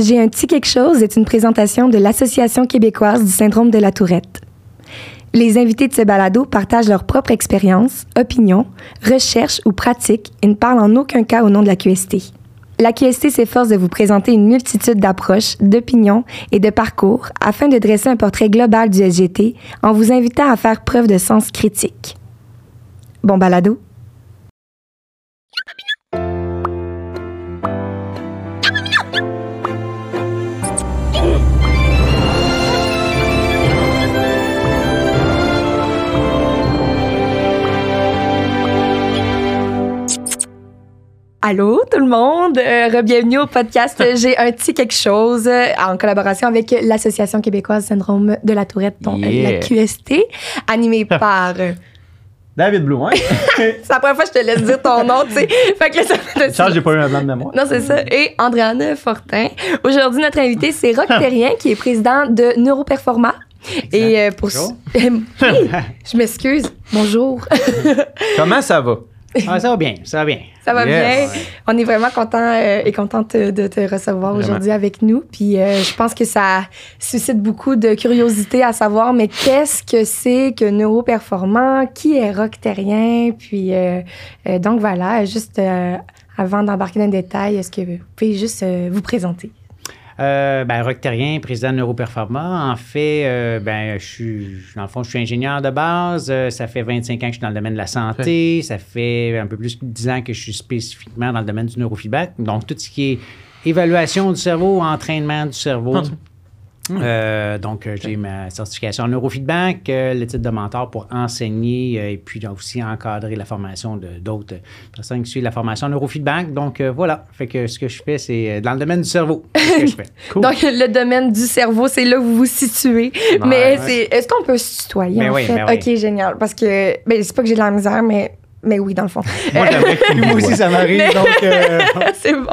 J'ai un petit quelque chose est une présentation de l'Association québécoise du syndrome de la Tourette. Les invités de ce balado partagent leur propre expérience, opinions, recherches ou pratiques et ne parlent en aucun cas au nom de la QST. La QST s'efforce de vous présenter une multitude d'approches, d'opinions et de parcours afin de dresser un portrait global du SGT en vous invitant à faire preuve de sens critique. Bon balado. Allô tout le monde, euh, bienvenue au podcast J'ai un petit quelque chose euh, en collaboration avec l'Association québécoise Syndrome de la Tourette, euh, Yeah. la QST, animée par... euh, David Blouin. c'est la première fois que je te laisse dire ton nom, tu sais. Fait que là, ça fait Charles, j'ai pas eu un blanc de mémoire. non, c'est ça. Et Andréane Fortin. Aujourd'hui, notre invité, c'est Roch Terrien, qui est président de Neuroperforma. Et euh, pour. Bonjour. Je m'excuse. Bonjour. Comment ça va? Ah, ça va bien, ça va bien. Ça va Yes. bien. On est vraiment content euh, et contente de te recevoir aujourd'hui avec nous. Puis euh, je pense que ça suscite beaucoup de curiosité à savoir, mais qu'est-ce que c'est que neuroperformant? Qui est Roch Terrien? Puis euh, donc voilà, juste avant d'embarquer dans le détail, est-ce que vous pouvez juste vous présenter? Euh, ben, Roch Terrien, président de Neuroperforma. En fait, euh, ben, je suis, dans le fond, je suis ingénieur de base. Euh, ça fait 25 ans que je suis dans le domaine de la santé. Ça fait un peu plus que 10 ans que je suis spécifiquement dans le domaine du neurofeedback. Donc, tout ce qui est évaluation du cerveau, entraînement du cerveau. Ah. Euh, donc, euh, j'ai ma certification en neurofeedback, euh, le titre de mentor pour enseigner euh, et puis aussi encadrer la formation de- d'autres personnes qui suivent la formation en neurofeedback. Donc, voilà. Fait que ce que je fais, c'est dans le domaine du cerveau. c'est ce que je fais. Cool. Donc, le domaine du cerveau, c'est là où vous vous situez. mais c'est, est-ce qu'on peut se tutoyer, Ben en oui, fait? ben oui. OK, génial. Parce que, ben, c'est pas que j'ai de la misère, mais, mais oui, dans le fond. Moi, Moi aussi, ça m'arrive. donc, euh, c'est bon.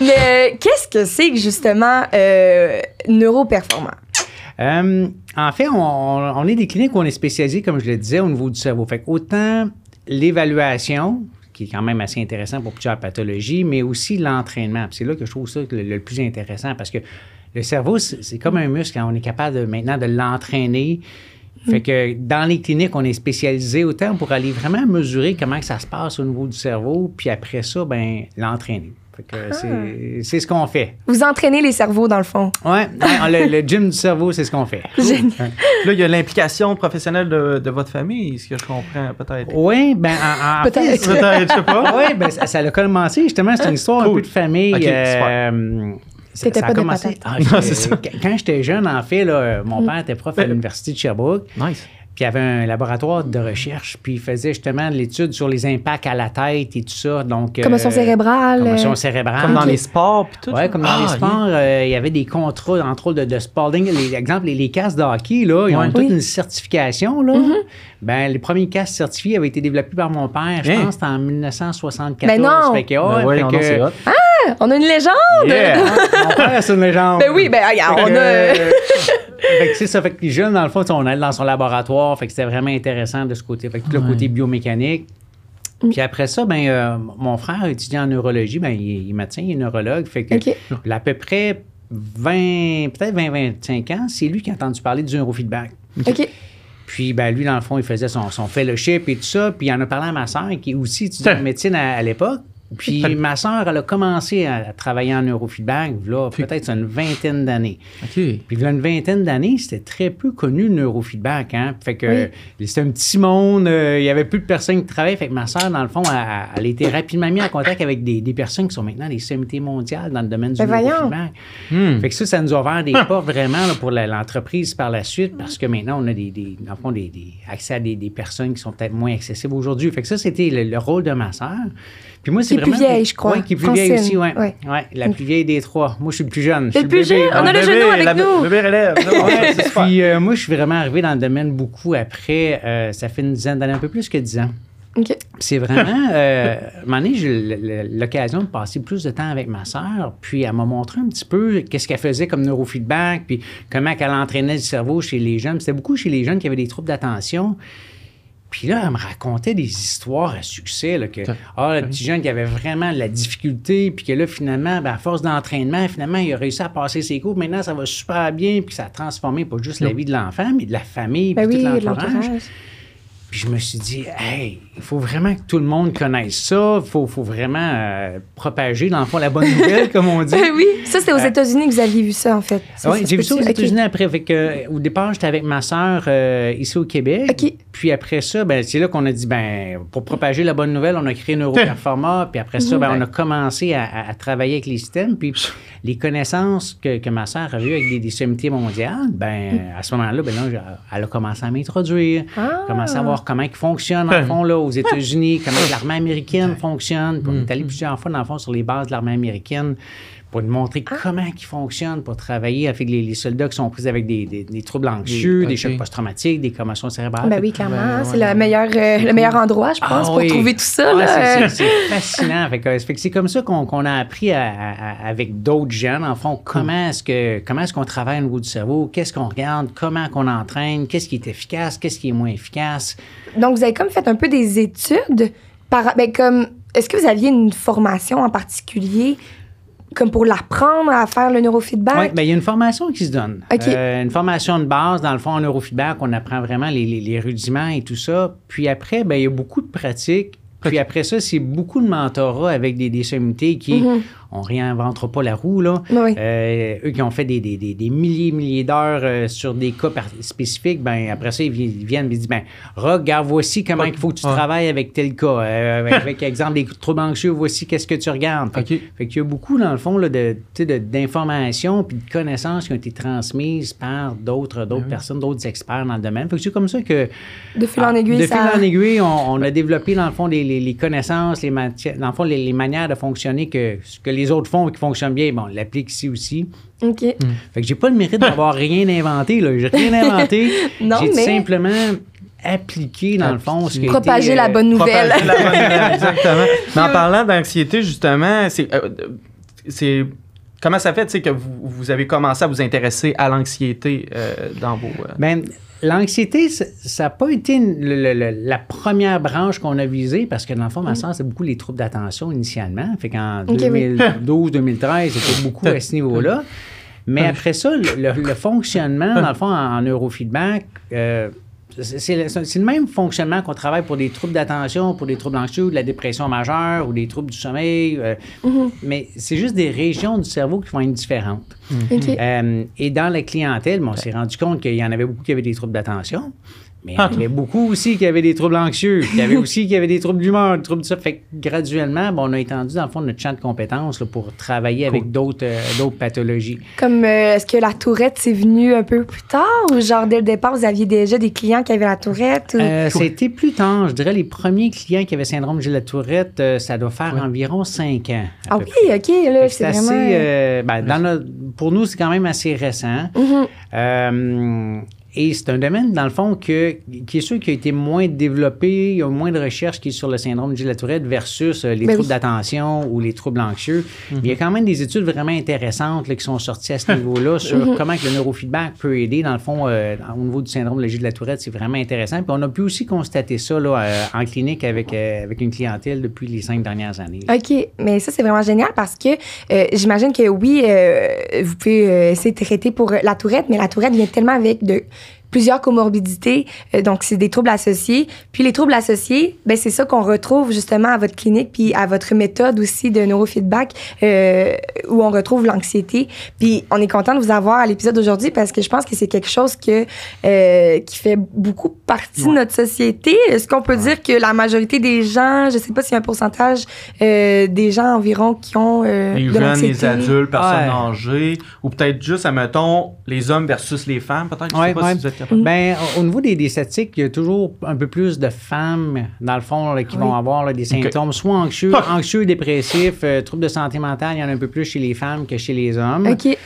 mais euh, qu'est-ce que c'est que, justement, euh, neuroperformant? Euh, en fait, on, est des cliniques où on est spécialisé, comme je le disais, au niveau du cerveau. Fait que autant l'évaluation, qui est quand même assez intéressant pour plusieurs pathologies, mais aussi l'entraînement. C'est là que je trouve ça le, le plus intéressant parce que le cerveau, c'est c'est comme un muscle. hein. On est capable de, maintenant de l'entraîner. Fait que dans les cliniques, on est spécialisé autant pour aller vraiment mesurer comment que ça se passe au niveau du cerveau, puis après ça, ben l'entraîner. Fait que c'est- c'est ce qu'on fait. Vous entraînez les cerveaux, dans le fond. Ouais, ouais, le, le gym du cerveau, c'est ce qu'on fait. Génial. Là, il y a l'implication professionnelle de, de votre famille, ce que je comprends peut-être. Oui, ben en, en Peut-être. Peut-être, je sais pas. oui, ben ça, ça a commencé justement, c'est une histoire un peu de famille. Euh, T'étais ça a pas des commencé- patates. Ah, Non, c'est ça. quand- Quand j'étais jeune, en fait, là, mon père était prof à l'Université de Sherbrooke. Nice. Puis il y avait un laboratoire de recherche, puis il faisait justement de l'étude sur les impacts à la tête et tout ça. Donc, Commotion euh, cérébrale. Commotion euh, cérébrale. Comme dans les sports pis tout. Oui, comme dans les Ah, sports, euh, il y avait des contrats, entre autres, de, de Spalding. Les, exemple, les, les casques de hockey, là, ils ont Ouais. toute Oui. une certification. Là. ben, les premiers casques certifiés avaient été développés par mon père, je Hein? pense, en 1974. Ben non! Fait que, Ben ouais, ouais, fait non, que- non, hot. On a une légende! Yeah. mon père, c'est une légende. Ben oui, ben on a... fait que c'est ça. Fait que les jeunes, dans le fond, on allait dans son laboratoire. Fait que c'était vraiment intéressant de ce côté. Fait que tout le côté biomécanique. Puis après ça, ben, euh, mon frère étudie en neurologie. Ben, il, est- médecin, il est neurologue. Fait que, à peu près 20, peut-être 20-25 ans, c'est lui qui a entendu parler du neurofeedback. OK. Puis, ben, lui, dans le fond, il faisait son, son fellowship et tout ça. Puis, il en a parlé à ma soeur, qui aussi étudiait en médecine à, à l'époque. Puis, ma soeur, elle a commencé à, travailler en neurofeedback, là, peut-être une vingtaine d'années. OK. Puis, il y a une vingtaine d'années, c'était très peu connu le neurofeedback. Hein? Fait que c'était un petit monde, euh, il y avait plus de personnes qui travaillaient. Fait que ma soeur, dans le fond, elle, elle a été rapidement mise en contact avec des, des personnes qui sont maintenant des sommités mondiales dans le domaine du Ben neurofeedback. Hmm. Fait que ça, ça nous a ouvert des portes vraiment là, pour l'entreprise par la suite parce que maintenant, on a des, des, dans le fond, des, des accès à des, des personnes qui sont peut-être moins accessibles aujourd'hui. Fait que ça, c'était le, le rôle de ma sœur. Puis moi, c'est Qui est plus vraiment. vieille, je crois. Ouais, qui est plus vieille aussi, ouais. ouais. ouais. la plus vieille des trois. Moi, je suis le plus jeune. Je suis le plus jeune? On a le genou avec la- nous. Bébé relève. Non, Ouais, c'est super. puis euh, moi, je suis vraiment arrivé dans le domaine beaucoup après. euh, ça fait une dizaine d'années, un peu plus que dix ans. OK. Puis C'est vraiment, euh, à un moment donné, j'ai eu l'occasion de passer plus de temps avec ma sœur, puis elle m'a montré un petit peu qu'est-ce qu'elle faisait comme neurofeedback, puis comment elle entraînait le cerveau chez les jeunes. C'était beaucoup chez les jeunes qui avaient des troubles d'attention. Puis là, elle me racontait des histoires à succès, là, que ah, le petit jeune qui avait vraiment de la difficulté, puis que là, finalement, ben, à force d'entraînement, finalement, il a réussi à passer ses cours. Maintenant, ça va super bien, puis ça a transformé pas juste la vie de l'enfant, mais de la famille, Ben puis oui, tout l'entourage. Puis je me suis dit, hey, il faut vraiment que tout le monde connaisse ça. Il faut, faut vraiment euh, propager, dans le fond, la bonne nouvelle, comme on dit. oui, ça, c'était aux Euh, États-Unis que vous aviez vu ça, en fait. Oui, j'ai vu ça aux. États-Unis après. Euh, au départ, j'étais avec ma sœur ici au Québec. OK. Puis après ça, ben, c'est là qu'on a dit, ben, pour propager la bonne nouvelle, on a créé Neuroperforma. puis après ça, ben, on a commencé à, à- à travailler avec les systèmes. Puis les connaissances que, que ma sœur avait eues avec des, des sommités mondiales, ben, à ce moment-là, ben, là, elle a commencé à m'introduire. Ah. Commencé à voir comment ils fonctionnent, le fond, là, aux États-Unis, comment l'armée américaine fonctionne. Puis on est allé plusieurs fois, dans le fond, sur les bases de l'armée américaine pour nous montrer Ah. comment ils fonctionnent pour travailler avec les, les soldats qui sont pris avec des, des- des troubles anxieux, Des- des chocs post-traumatiques, des commotions cérébrales. Ben oui, clairement. Ben, c'est ouais, meilleur, euh, le meilleur endroit, je pense, Ah pour oui. trouver tout ça. C'est- fascinant. Que c'est comme ça qu'on qu'on a appris à- à- à- avec d'autres jeunes, en fond, comment est-ce que comment est-ce qu'on travaille au niveau du cerveau, qu'est-ce qu'on regarde, comment qu'on entraîne, qu'est-ce qui est efficace, qu'est-ce qui est moins efficace. Donc, vous avez comme fait un peu des études. Par, ben, comme, est-ce que vous aviez une formation en particulier, comme pour l'apprendre à faire le neurofeedback? Oui, ben, il y a une formation qui se donne. Euh, une formation de base, dans le fond, en neurofeedback, on apprend vraiment les, les- les rudiments et tout ça. Puis après, ben, il y a beaucoup de pratiques. Puis après ça, c'est beaucoup de mentorat avec des, des sommités qui, on réinventera pas la roue, là. Oui. Euh, eux qui ont fait des, des, des, des milliers milliers d'heures euh, sur des cas par- spécifiques, ben après ça, ils vi- ils viennent et disent, ben, regarde, voici comment il faut que tu Ouais. travailles avec tel cas. Euh, avec, avec, exemple, des troubles anxieux, voici qu'est-ce que tu regardes. Fait, OK. fait qu'il y a beaucoup, dans le fond, là, de, tu sais, de- d'informations puis de connaissances qui ont été transmises par d'autres d'autres personnes, d'autres experts dans le domaine. Fait que c'est comme ça que... De fil en aiguille, Ah, De ça... fil en aiguille, on, on a développé, dans le fond, les, les- les connaissances, les matières, dans le fond, les, les manières de fonctionner que, que les autres font et qui fonctionnent bien. Bon, on l'applique ici aussi. OK. Fait que j'ai pas le mérite d'avoir rien inventé, là. J'ai rien inventé. Non, j'ai mais- simplement appliqué, dans le fond, ce qui a été, Propager la euh, bonne nouvelle. Propager la bonne nouvelle, exactement. Mais en parlant d'anxiété, justement, c'est. euh, c'est- Comment ça fait que vous, vous avez commencé à vous intéresser à l'anxiété euh, dans vos. euh, Ben, l'anxiété, ça- n'a pas été une- le- le- le- la première branche qu'on a visée parce que dans le fond, ma sœur, c'est beaucoup les troubles d'attention initialement. Fait qu'en Ok, oui. 2012-2013, c'était beaucoup à ce niveau-là. Mais après ça, le fonctionnement, dans le fond, en, en neurofeedback, euh, c'est le, même fonctionnement qu'on travaille pour des troubles d'attention, pour des troubles anxieux, de la dépression majeure ou des troubles du sommeil. euh, Mais c'est juste des régions du cerveau qui vont être différentes. OK. Euh, et dans la clientèle, bon, on s'est rendu compte qu'il y en avait beaucoup qui avaient des troubles d'attention, mais il y en avait beaucoup aussi qui avaient des troubles anxieux, il y avait aussi qui avaient des troubles d'humeur, des troubles de ça. Fait que graduellement, bon, on a étendu dans le fond notre champ de compétences là, pour travailler avec d'autres euh, d'autres pathologies. Comme, euh, est-ce que la tourette, c'est venu un peu plus tard ou genre dès le départ, vous aviez déjà des clients qui avaient la tourette? ou- Euh, C'était plus tard, je dirais, les premiers clients qui avaient syndrome de la tourette, euh, ça doit faire environ cinq ans. ah oui, OK, là, Fait que c'est C'est assez. vraiment... euh, ben, dans notre- pour nous, c'est quand même assez récent. Mhm. Euh, et c'est un domaine, dans le fond, que, qui est sûr qui a été moins développé, il y a moins de recherches qui est sur le syndrome de la Tourette versus euh, les Ben troubles oui. d'attention ou les troubles anxieux. Mais il y a quand même des études vraiment intéressantes là, qui sont sorties à ce niveau-là sur Mhm. comment que le neurofeedback peut aider, dans le fond, euh, au niveau du syndrome de la Tourette. C'est vraiment intéressant. Puis on a pu aussi constater ça là, euh, en clinique avec, euh, avec une clientèle depuis les cinq dernières années. là. OK, mais ça, c'est vraiment génial parce que j'imagine que oui, vous pouvez essayer de traiter pour la tourette, mais la tourette vient tellement avec de plusieurs comorbidités, euh, donc c'est des troubles associés. Puis les troubles associés, ben c'est ça qu'on retrouve justement à votre clinique puis à votre méthode aussi de neurofeedback euh, où on retrouve l'anxiété. Puis on est content de vous avoir à l'épisode d'aujourd'hui parce que je pense que c'est quelque chose que euh, qui fait beaucoup partie de notre société. Est-ce qu'on peut dire que la majorité des gens, je sais pas s'il y a un pourcentage euh, des gens environ qui ont euh, les de jeunes, les adultes, personnes Ouais. âgées, ou peut-être juste, admettons, les hommes versus les femmes, peut-être. Je sais Ouais, pas ouais. si vous êtes capable. Ben, au- au niveau des, des statistiques, il y a toujours un peu plus de femmes, dans le fond, là, qui vont avoir là, des symptômes soit anxieux, Ah. anxieux, dépressifs, euh, troubles de santé mentale, il y en a un peu plus chez les femmes que chez les hommes. OK.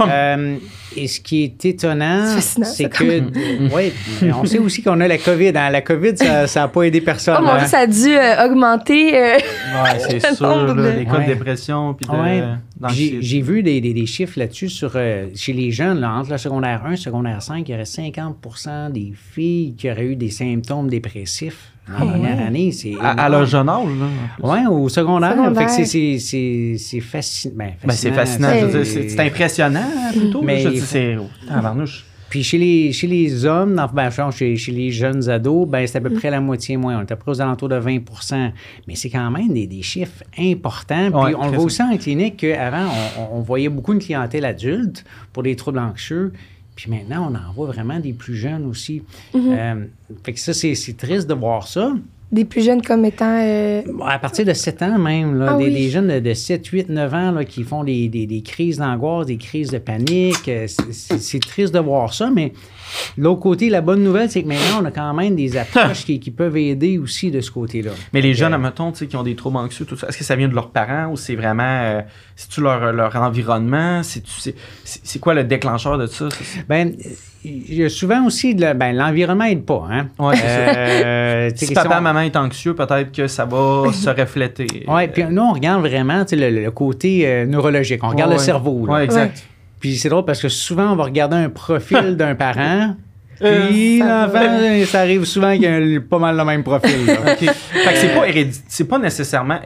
Euh, et ce qui est étonnant, C'est que, ouais, on sait aussi qu'on a la COVID. hein. La COVID, ça n'a pas aidé personne. Oh mon hein. Dieu, ça a dû euh, augmenter. euh, Ouais, c'est sûr, de- les cas Ouais. de dépression puis de, Ouais. J'ai j'ai vu des, des- des chiffres là-dessus sur euh, chez les jeunes, là, entre le secondaire 1 et le secondaire 5, il y aurait 50% des filles qui auraient eu des symptômes dépressifs en dernière année. C'est À, à leur jeune âge, là. Oui, au secondaire. Secondaire. Fait que c'est- c'est- c'est c'est fascinant. Ben, Ben, c'est fascinant. C'est impressionnant, plutôt. Mais je il dis, faut- c'est. Puis chez les, chez les hommes, dans, ben, chez, chez les jeunes ados, ben, c'est à peu près la moitié moins. On est à peu près aux alentours de 20 Mais c'est quand même des, des chiffres importants. Puis Ouais, on le voit aussi en clinique qu'avant, on, on voyait beaucoup une clientèle adulte pour des troubles anxieux. Puis maintenant, on en voit vraiment des plus jeunes aussi. Euh, fait que ça, c'est c'est triste de voir ça. Des plus jeunes comme étant. euh, À partir de 7 ans même, là, Ah des, oui. des jeunes de, de 7, 8, 9 ans là, qui font des, des- des crises d'angoisse, des crises de panique. euh, c'est triste de voir ça, mais l'autre côté, la bonne nouvelle, c'est que maintenant, on a quand même des approches qui, qui peuvent aider aussi de ce côté-là. Mais les jeunes, admettons, tu sais, qui ont des troubles anxieux, tout ça, est-ce que ça vient de leurs parents ou c'est vraiment. euh, C'est-tu leur, leur environnement? C'est c'est- c'est quoi le déclencheur de ça? Ben, il y a souvent aussi, ben, l'environnement aide pas. Hein? Ouais. Euh, Si papa, maman est anxieux, peut-être que ça va se refléter. Ouais, puis nous, on regarde vraiment tu sais, le, le côté euh, neurologique. On regarde Ouais, le ouais. cerveau. Ouais, exact. Puis c'est drôle parce que souvent, on va regarder un profil d'un parent. Euh, Puis l'enfant, ça arrive souvent qu'il a pas mal le même profil. là. Fait que c'est pas. C'est pas nécessairement.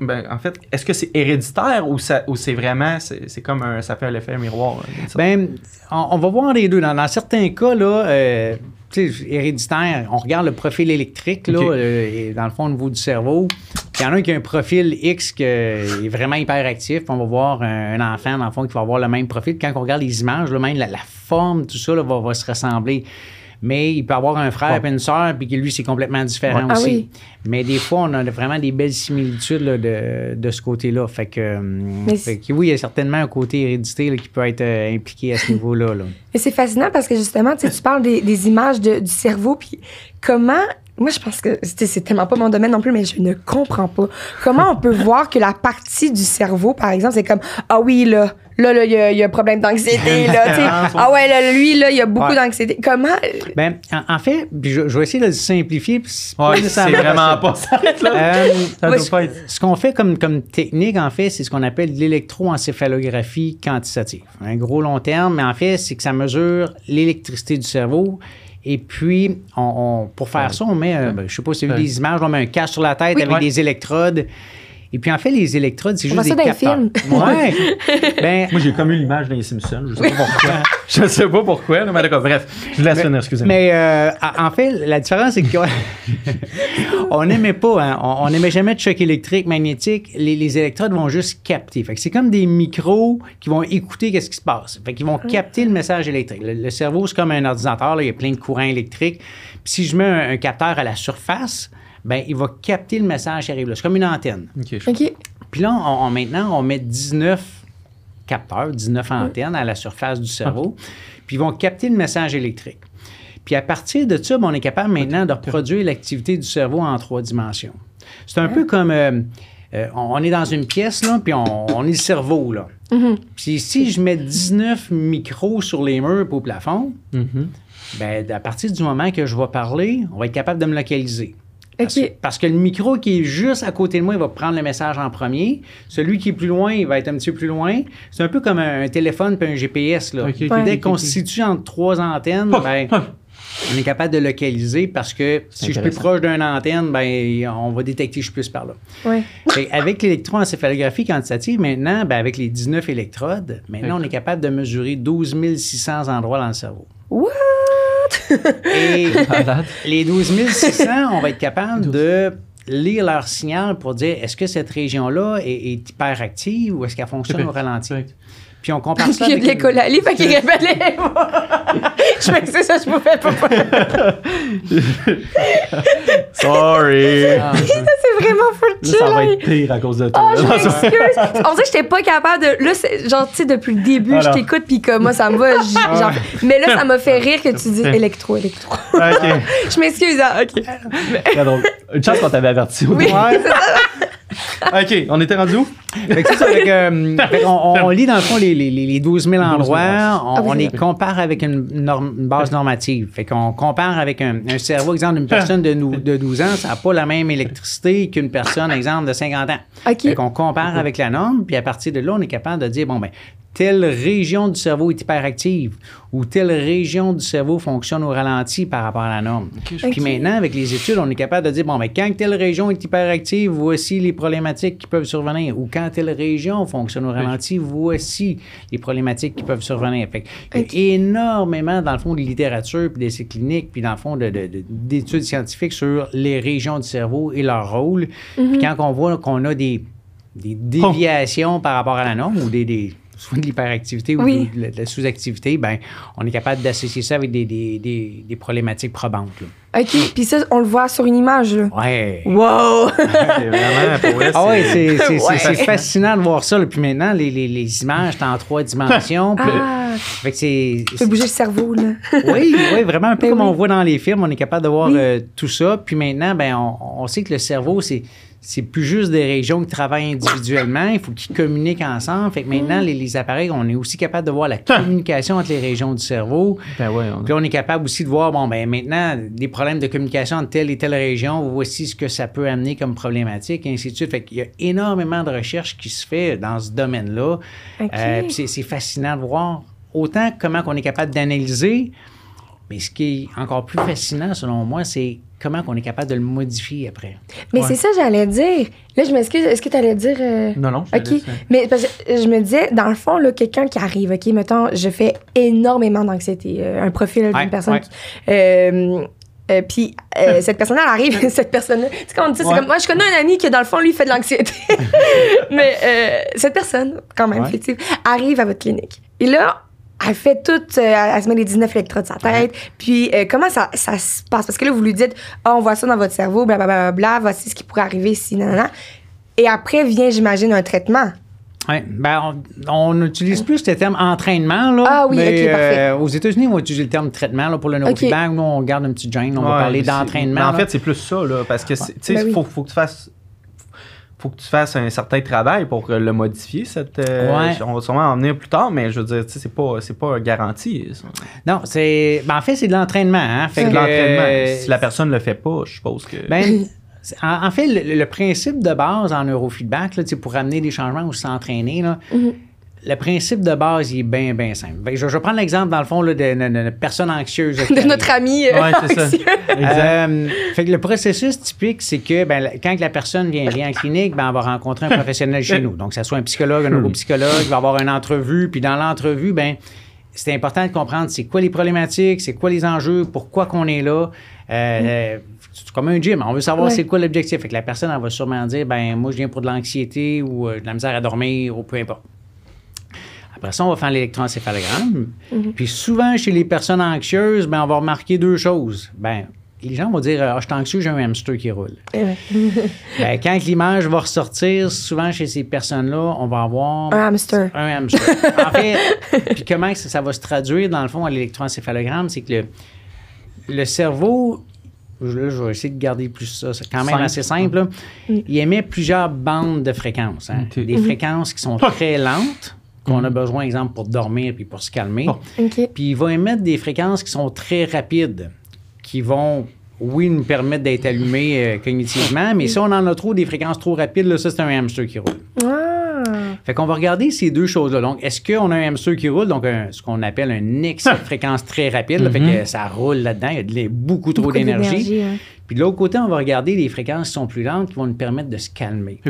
ben, en fait, est-ce que c'est héréditaire ou, ça, ou c'est vraiment. C'est comme un. Ça fait l'effet miroir. sorte? Ben, on, on va voir les deux. Dans, dans certains cas, là, euh, héréditaire, on regarde le profil électrique, là, euh, dans le fond, au niveau du cerveau. Il y en a un qui a un profil X qui est vraiment hyperactif. On va voir un, enfant, dans le fond, qui va avoir le même profil. Quand on regarde les images, là, même la, la forme, tout ça là, va, va se ressembler. Mais il peut avoir un frère et une sœur, puis que lui, c'est complètement différent Ouais. Ah aussi. oui. Mais des fois, on a vraiment des belles similitudes là, de, de ce côté-là. Fait que, Mais fait que oui, il y a certainement un côté hérédité qui peut être euh, impliqué à ce niveau-là. là. Mais c'est fascinant parce que justement, tu parles des, des images de- du cerveau, puis comment. Moi, je pense que c'est tellement pas mon domaine non plus, mais je ne comprends pas. Comment on peut voir que la partie du cerveau, par exemple, c'est comme Ah oui, là, là, là, il y y a un problème d'anxiété, là. Ah ouais, là, lui, là, il y a beaucoup Ouais. d'anxiété. Comment? Ben, en, en fait, je, je vais essayer de le simplifier. Ouais, c'est vraiment pas ça. là. Euh, Ça doit pas être. ce qu'on fait comme, comme technique, en fait, c'est ce qu'on appelle l'électroencéphalographie quantitative. Un gros long terme, mais en fait, c'est que ça mesure l'électricité du cerveau. Et puis, on, on- pour faire ça, on met, euh, ben, je sais pas si vous avez vu des images, on met un casque sur la tête Oui. avec Ouais. des électrodes. Et puis, en fait, les électrodes, c'est juste des ça dans les capteurs. films. Ouais. ben, Moi, j'ai comme eu l'image dans les Simpsons. Je sais pas pourquoi. je sais pas pourquoi. là, mais d'accord, bref. Je vous laisse finir, excusez-moi. Mais euh, en fait, la différence, c'est qu'on on n'aimait pas, hein, on n'aimait jamais de choc électrique, magnétique. Les, les électrodes vont juste capter. Fait que c'est comme des micros qui vont écouter qu'est-ce qui se passe. Fait qu'ils vont capter le message électrique. Le, le cerveau, c'est comme un ordinateur, là, il y a plein de courants électriques. Puis si je mets un, un capteur à la surface, ben il va capter le message qui arrive là. C'est comme une antenne. Ok. Puis là, on, on- maintenant, on met 19 capteurs, 19 antennes à la surface du cerveau, puis ils vont capter le message électrique. Puis à partir de ça, ben, on est capable maintenant de reproduire l'activité du cerveau en trois dimensions. C'est un peu comme euh, euh, on est dans une pièce, là, puis on, on est le cerveau. Là. Puis si je mets 19 micros sur les murs et au plafond, Mhm. ben, à partir du moment que je vais parler, on va être capable de me localiser. Parce, que le micro qui est juste à côté de moi, il va prendre le message en premier. Celui qui est plus loin, il va être un petit peu plus loin. C'est un peu comme un, un téléphone puis un GPS. Là. Dès qu'on se situe entre trois antennes, ben, on est capable de localiser parce que si je suis plus proche d'une antenne, ben, on va détecter que je suis plus par là. Ouais. Fait avec l'électroencéphalographie quantitative, maintenant, ben, avec les 19 électrodes, maintenant, on est capable de mesurer 12 600 endroits dans le cerveau. Et les 12 600, on va être capable de lire leur signal pour dire est-ce que cette région-là est, est hyperactive ou est-ce qu'elle fonctionne au ralenti? Puis on compare Parce ça qu'il y a de avec... l'école à lire, fait qu'il répétait. je me c'est ça, je pouvais pas. Sorry. Ah, C'est vraiment full Là, chill. ça va être pire à cause de Oh, toi. je m'excuse. On dirait que j'étais pas capable de. Là, c'est- genre, tu sais, depuis le début, Alors. je t'écoute, puis comme moi, ça me va. genre- Mais là, ça m'a fait rire que tu dis électro, électro. ok. je m'excuse, hein, OK. Très drôle. Une chance qu'on t'avait averti au Oui. OK, on était rendu où? Fait que ça, fait que, euh, fait qu'on- on, lit dans le fond les, les, les 12 000 endroits, on, Ah oui, on les compare avec une, norme- une base normative. Fait qu'on compare avec un, un cerveau, exemple, d'une personne de, nou- de 12 ans, ça n'a pas la même électricité qu'une personne, exemple, de 50 ans. Fait qu'on compare avec la norme, puis à partir de là, on est capable de dire, bon, ben, telle région du cerveau est hyperactive ou telle région du cerveau fonctionne au ralenti par rapport à la norme. Puis maintenant, avec les études, on est capable de dire, bon, ben, quand telle région est hyperactive, voici les problématiques qui peuvent survenir. Ou quand telle région fonctionne au ralenti, voici les problématiques qui peuvent survenir. Fait qu'il y a énormément, dans le fond, de littérature, puis d'essais cliniques, puis dans le fond, de- de- de- d'études scientifiques sur les régions du cerveau et leur rôle. Puis quand on voit qu'on a des, des déviations par rapport à la norme ou des, des- soit de l'hyperactivité ou Oui. de, la- de la sous-activité, ben, on est capable d'associer ça avec des, des- des- des problématiques probantes. là. OK, puis ça, on le voit sur une image, là. Ouais. Wow! C'est vraiment, pour vrai, Ah ouais, c'est, c'est- c'est- Ouais. c'est fascinant de voir ça. là. Puis maintenant, les, les- les images sont en trois dimensions. Puis, Ah, fait que c'est, tu fais bouger le cerveau, là. oui, oui, vraiment un peu Ben comme oui. on voit dans les films, on est capable de voir Oui. euh, tout ça. Puis maintenant, ben, on, on sait que le cerveau, c'est c'est plus juste des régions qui travaillent individuellement, il faut qu'ils communiquent ensemble. Fait que maintenant, les, les appareils, on est aussi capable de voir la communication entre les régions du cerveau. Ben ouais, on- Puis là, on est capable aussi de voir, bon, ben maintenant, des problèmes de communication entre telle et telle région, voici ce que ça peut amener comme problématique, et ainsi de suite. Fait qu'il y a énormément de recherche qui se fait dans ce domaine-là. Euh, puis c'est, c'est fascinant de voir autant comment on est capable d'analyser, mais ce qui est encore plus fascinant, selon moi, c'est comment on est capable de le modifier après. Mais Ouais. c'est ça, j'allais dire. Là, je m'excuse. Est-ce que tu allais dire. euh, Non, non, je OK. laisse. Mais parce que je me disais, dans le fond, là, quelqu'un qui arrive, OK, mettons, je fais énormément d'anxiété. euh, un profil d'une Ouais, personne ouais. qui. euh, euh, puis euh, cette personne-là, elle arrive, cette personne-là. Tu sais, quand on dit c'est comme. Moi, je connais un ami qui, dans le fond, lui, fait de l'anxiété. Mais euh, cette personne, quand même, Ouais. fictive, arrive à votre clinique. Et là, elle fait tout, euh, elle se met les 19 électrodes sur sa tête. Puis, euh, comment ça, ça se passe? Parce que là, vous lui dites, ah, on voit ça dans votre cerveau, blablabla, bla, bla, bla, voici ce qui pourrait arriver si, nanana. Et après vient, j'imagine, un traitement. Ouais, ben on, on utilise plus le terme entraînement. Là, Ah oui, mais, ok, parfait. euh, aux États-Unis, on va utiliser le terme traitement là, pour le neurofeedback. Nous, on garde un petit gêne. On va Ouais, parler d'entraînement. mais En là. fait, c'est plus ça, là, parce que, sais, Ben oui. faut, faut que tu fasses. Faut que tu fasses un certain travail pour euh, le modifier. Cette, euh, Ouais. On va sûrement en venir plus tard, mais je veux dire, c'est pas, c'est pas garanti. ça. Non, c'est. ben, en fait, c'est de l'entraînement. Hein? Fait C'est de l'entraînement. euh, si la personne le fait pas, je suppose que. Ben, en, en fait, le, le principe de base en neurofeedback, là, pour amener des changements ou s'entraîner, là, Mhm. Le principe de base, il est bien, bien simple. Je, je vais prendre l'exemple, dans le fond, là, de, de- là, qui De notre ami. euh, Ouais, c'est ça. anxieux. Euh, fait que le processus typique, c'est que ben, quand que la personne vient, vient en clinique, ben, on va rencontrer un professionnel chez nous. Donc, que ce soit un psychologue, un neuropsychologue, il va avoir une entrevue. Puis dans l'entrevue, ben, c'est important de comprendre c'est quoi les problématiques, c'est quoi les enjeux, pourquoi qu'on est là. Euh, C'est comme un gym, on veut savoir Ouais. c'est quoi l'objectif. Fait que la personne, elle va sûrement dire, ben moi, je viens pour de l'anxiété ou euh, de la misère à dormir ou peu importe. Après ça, on va faire l'électroencéphalogramme. Puis souvent, chez les personnes anxieuses, ben, on va remarquer deux choses. Ben, les gens vont dire, ah, je suis anxieux, j'ai un hamster qui roule. Ouais. Ben, quand l'image va ressortir, souvent chez ces personnes-là, on va avoir Un hamster. un hamster. en fait, puis comment ça, ça va se traduire dans le fond à l'électroencéphalogramme, c'est que le, le cerveau, là, je vais essayer de garder plus ça, c'est quand même Simple. assez simple, là. il émet plusieurs bandes de fréquences. hein. Des fréquences qui sont très lentes, qu'on a besoin, exemple, pour dormir puis pour se calmer. OK. Puis il va émettre des fréquences qui sont très rapides, qui vont, oui, nous permettre d'être allumés euh, cognitivement, mais si on en a trop, des fréquences trop rapides, là, ça, c'est un hamster qui roule. Ah. Fait qu'on va regarder ces deux choses-là. Donc, est-ce qu'on a un hamster qui roule, donc un- ce qu'on appelle un excès de fréquence très rapide, là, fait que ça roule là-dedans, il y a beaucoup trop Beaucoup d'énergie. hein. Puis de l'autre côté, on va regarder les fréquences qui sont plus lentes qui vont nous permettre de se calmer.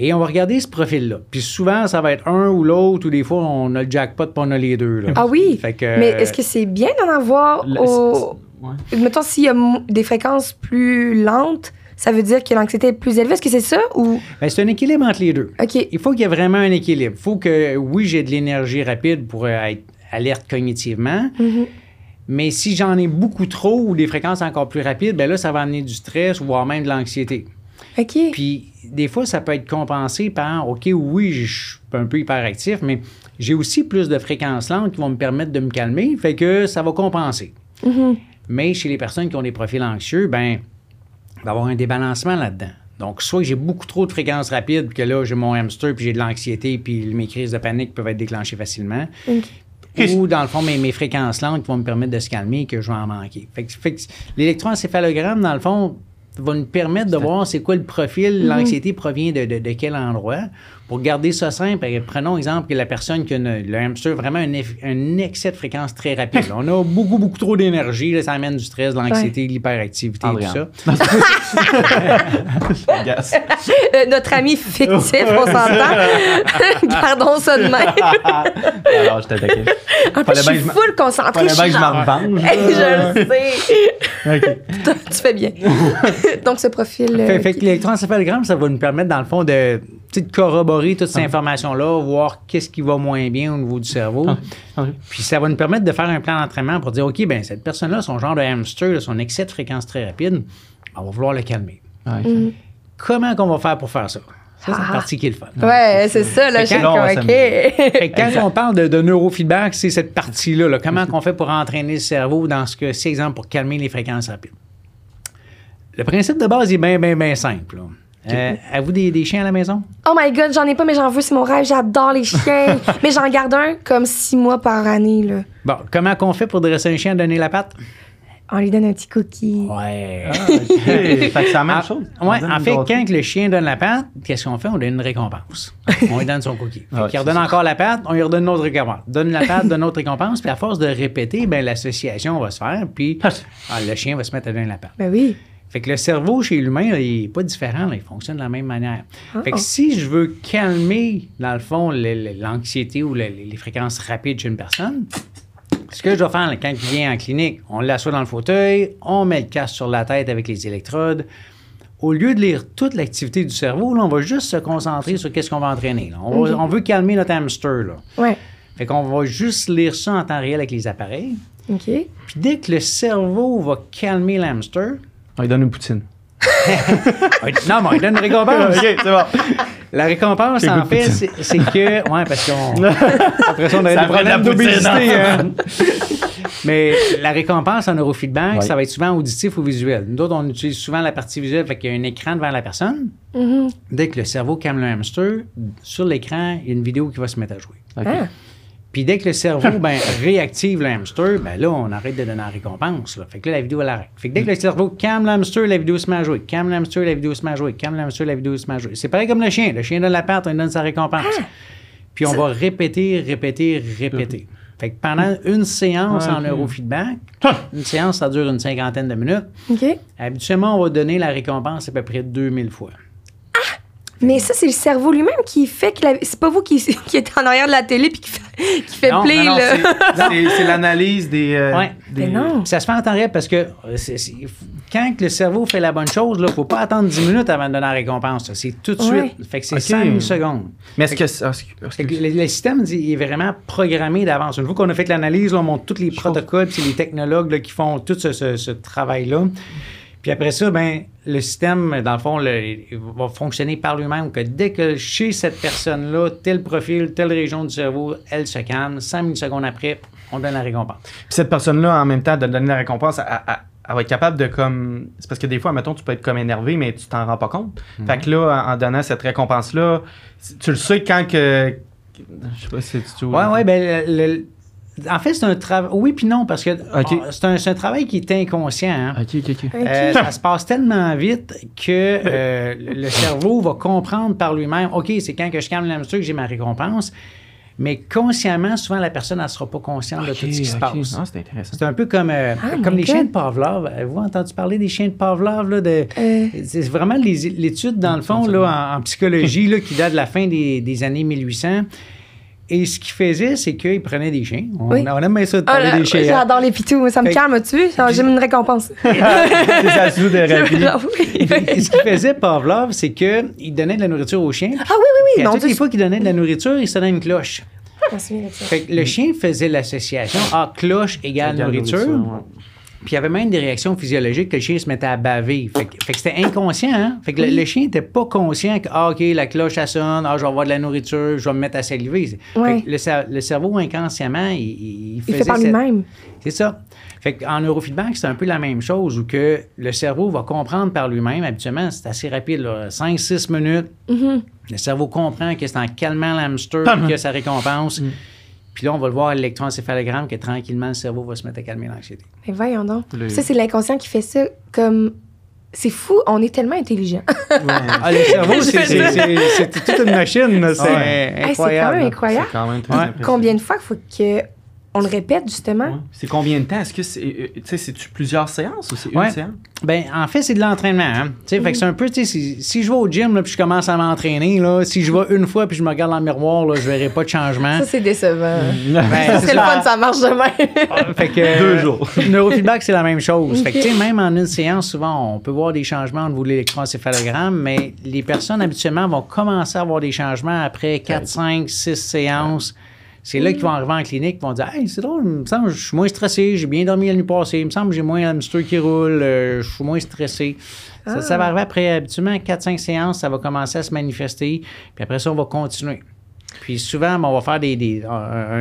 Et on va regarder ce profil-là. Puis souvent, ça va être un ou l'autre, ou des fois, on a le jackpot puis on a les deux. là. Ah oui? Fait que, Mais est-ce que c'est bien d'en avoir Le- au... Ouais. Mettons, s'il y a des fréquences plus lentes, ça veut dire que l'anxiété est plus élevée. Est-ce que c'est ça ou... Ben, c'est un équilibre entre les deux. OK. Il faut qu'il y ait vraiment un équilibre. Il faut que, oui, j'ai de l'énergie rapide pour euh, être alerte cognitivement, Mhm. mais si j'en ai beaucoup trop ou des fréquences encore plus rapides, ben là, ça va amener du stress, voire même de l'anxiété. OK. Puis, des fois, ça peut être compensé par, OK, oui, je suis un peu hyperactif, mais j'ai aussi plus de fréquences lentes qui vont me permettre de me calmer, fait que ça va compenser. Mhm. Mais chez les personnes qui ont des profils anxieux, ben, il va y avoir un débalancement là-dedans. Donc, soit j'ai beaucoup trop de fréquences rapides, puis que là, j'ai mon hamster, puis j'ai de l'anxiété, puis mes crises de panique peuvent être déclenchées facilement. Ou, dans le fond, mes, mes fréquences lentes qui vont me permettre de se calmer et que je vais en manquer. Fait que, fait que l'électroencéphalogramme, dans le fond, va nous permettre de voir c'est quoi le profil, l'anxiété provient de, de, de quel endroit. Pour garder ça simple, eh, prenons exemple que la personne qui a une- le hamster vraiment un, eff- un excès de fréquence très rapide. On a beaucoup, beaucoup trop d'énergie, là, ça amène du stress, de l'anxiété, de l'hyperactivité et tout ça. Euh, notre ami fictif, on s'entend. Gardons ça de même. Alors, je t'attaquais. En plus, je suis que je m'en- full concentrée. Fallait bien que je m'en je le sais. Tu fais bien. Donc, ce profil. euh, Fait, fait que qui- l'électroencéphalogramme, ça va nous permettre, dans le fond, de, de corroborer toute cette information-là, voir qu'est-ce qui va moins bien au niveau du cerveau. Ah, Puis ça va nous permettre de faire un plan d'entraînement pour dire, OK, ben cette personne-là, son genre de hamster, là, son excès de fréquence très rapide, on va vouloir le calmer. Ouais. Comment qu'on va faire pour faire ça? Ça, c'est la Ah. partie qui est le fun. Ouais, c'est ça, là. On va comme, OK. Fait quand on parle de, de neurofeedback, c'est cette partie-là. là. Comment qu'on fait pour entraîner le cerveau dans ce que c'est, exemple, pour calmer les fréquences rapides? Le principe de base est bien, bien, bien simple. là. Euh, Avez-vous des, des chiens à la maison? Oh my god, j'en ai pas, mais j'en veux, c'est mon rêve. J'adore les chiens. mais j'en garde un comme six mois par année, là. Bon, comment qu'on fait pour dresser un chien à donner la patte? On lui donne un petit cookie. Ouais. Ah, fait que c'est la même Ah, chose. ouais, en fait, quand que le chien donne la patte, qu'est-ce qu'on fait? On donne une récompense. on lui donne son cookie. Fait Ouais, qu'il c'est redonne ça. encore la patte, on lui redonne une autre récompense. Donne la patte, donne une autre récompense, puis à force de répéter, ben, l'association va se faire, puis Ah. ah, le chien va se mettre à donner la patte. Ben oui. Fait que le cerveau chez l'humain, il n'est pas différent, là, il fonctionne de la même manière. Fait que si je veux calmer, dans le fond, l'anxiété ou le- les fréquences rapides chez une personne, ce que je dois faire quand il vient en clinique, on l'assoit dans le fauteuil, on met le casque sur la tête avec les électrodes. Au lieu de lire toute l'activité du cerveau, là, on va juste se concentrer sur qu'est-ce qu'on va entraîner. là. On, va- on veut calmer notre hamster. Là. Ouais. Fait qu'on va juste lire ça en temps réel avec les appareils. OK. Puis dès que le cerveau va calmer l'hamster, On lui donne une poutine. non, mais on lui donne une récompense. OK, c'est bon. La récompense, en fait, c'est c'est que. Ouais, parce qu'on. Après ça, on a des problèmes d'obésité. hein. Mais la récompense en neurofeedback, Ouais. ça va être souvent auditif ou visuel. Nous autres, on utilise souvent la partie visuelle, fait qu'il y a un écran devant la personne. Mhm. Dès que le cerveau calme le hamster, sur l'écran, il y a une vidéo qui va se mettre à jouer. OK. Ah. Puis dès que le cerveau ben, réactive le hamster, ben là, on arrête de donner la récompense. Là. Fait que là, la vidéo, elle arrête. Fait que dès que le cerveau calme le hamster, la vidéo se met à jouer. Calme le hamster, la vidéo se met à jouer. Calme le hamster, la vidéo se met à jouer. C'est pareil comme le chien. Le chien donne la patte, on lui donne sa récompense. Puis on va répéter, répéter, répéter. Fait que pendant une séance Ouais, en neurofeedback, une séance, ça dure une cinquantaine de minutes. OK. Habituellement, on va donner la récompense à peu près 2000 fois. Mais ça, c'est le cerveau lui-même qui fait que la- c'est pas vous qui, qui êtes en arrière de la télé puis qui fait, qui fait Non, play Non, c'est- l'analyse des, euh, Ouais. des- Mais non. Puis ça se fait en temps réel parce que euh, quand que le cerveau fait la bonne chose, il ne faut pas attendre 10 minutes avant de donner la récompense. C'est tout de Ouais. suite. Fait que c'est Ok. 5 secondes. Mais est-ce que... ah, Fait que excuse- le, le système il est vraiment programmé d'avance. Une fois qu'on a fait l'analyse, on montre tous les protocoles, puis c'est les technologues là, qui font tout ce, ce- ce travail-là. Puis après ça, ben, le système, dans le fond, le- va fonctionner par lui-même. Que dès que chez cette personne-là, tel profil, telle région du cerveau, elle se calme, 5 millisecondes après, on donne la récompense. Puis cette personne-là, en même temps, de donner la récompense, elle, elle- elle va être capable de comme. C'est parce que des fois, mettons, tu peux être comme énervé, mais tu t'en rends pas compte. Fait que là, en en donnant cette récompense-là, tu le sais quand que. Je sais pas si c'est. Oui, oui, ben, le- le- en fait, c'est un travail. Oui, puis non, parce que on- c'est un, travail qui est inconscient. hein. Ok, ok, ok. OK. Euh, ça se passe tellement vite que euh, le cerveau va comprendre par lui-même OK, c'est quand que je calme l'hamster que j'ai ma récompense. Mais consciemment, souvent, la personne ne sera pas consciente de tout ce qui se passe. Ah, c'est intéressant. C'est un peu comme, euh, Ah, comme les chiens de Pavlov. Avez-vous entendu parler des chiens de Pavlov? Là, de, Euh. C'est vraiment les- l'étude, dans le fond, là, en, en psychologie, là, qui date de la fin des, des années 1800. Et ce qu'il faisait, c'est qu'il prenait des chiens. On, Oui. on aime bien ça de Ah, parler des chiens. J'adore les pitous. Ça me Fait- calme, tu J'ai une récompense. c'est ça sous de rapide. Et ce qu'il faisait, Pavlov, c'est qu'il donnait de la nourriture aux chiens. Ah oui, oui, oui. à Mon toutes les fois qu'il donnait de la nourriture, il sonnait une cloche. Ça. Fait que le chien faisait l'association Ah, cloche égale Égale nourriture. nourriture, ouais. Puis il y avait même des réactions physiologiques que le chien se mettait à baver. Fait, que- fait que c'était inconscient, hein? Fait que le, le chien n'était pas conscient que, ah, OK, la cloche, ça sonne, ah, je vais avoir de la nourriture, je vais me mettre à saliver. Fait que le, cer- le cerveau, inconsciemment, il, il Il faisait fait par lui-même. c'est ça. Fait qu'en neurofeedback, c'est un peu la même chose où que le cerveau va comprendre par lui-même. Habituellement, c'est assez rapide, 5-6 minutes. Mm-hmm. Le cerveau comprend que c'est en calmant l'hamster que ça récompense. Puis là, on va le voir à l'électroencéphalogramme que tranquillement, le cerveau va se mettre à calmer l'anxiété. Mais voyons donc. Le- Ça, c'est l'inconscient qui fait ça comme. C'est fou, on est tellement intelligent. Ah, le cerveau, c'est, toute une machine. C'est Ouais. Hey, c'est quand incroyable. même incroyable. C'est quand même très Ouais. impressionnant. Combien de fois qu'il faut que on le répète, justement? Ouais. C'est combien de temps? Est-ce que c'est. euh, Tu sais, c'est-tu plusieurs séances ou c'est Ouais. une séance? Ben, en fait, c'est de l'entraînement. Hein? Fait que c'est un peu, tu sais, si, si je vais au gym là, puis je commence à m'entraîner, là, si je vais une fois puis je me regarde dans le miroir, là, je verrai pas de changement. Ça, c'est décevant. Ben, Ça c'est serait le ça. fun, ça marche de même. Fait que, Deux jours. Le neurofeedback, c'est la même chose. Fait que, Ok. tu sais, même en une séance, souvent, on peut voir des changements au niveau de l'électroencéphalogramme, mais les personnes, habituellement, vont commencer à avoir des changements après 4, 5, 6 séances. C'est là qu'ils vont arriver en clinique, ils vont dire Hey, c'est drôle, il me semble que je suis moins stressé, j'ai bien dormi la nuit passée, il me semble que j'ai moins un hamster qui roule, euh, je suis moins stressé. Ça, ça va arriver après, habituellement, 4-5 séances, ça va commencer à se manifester, puis après ça, on va continuer. Puis souvent, on va faire des, des un,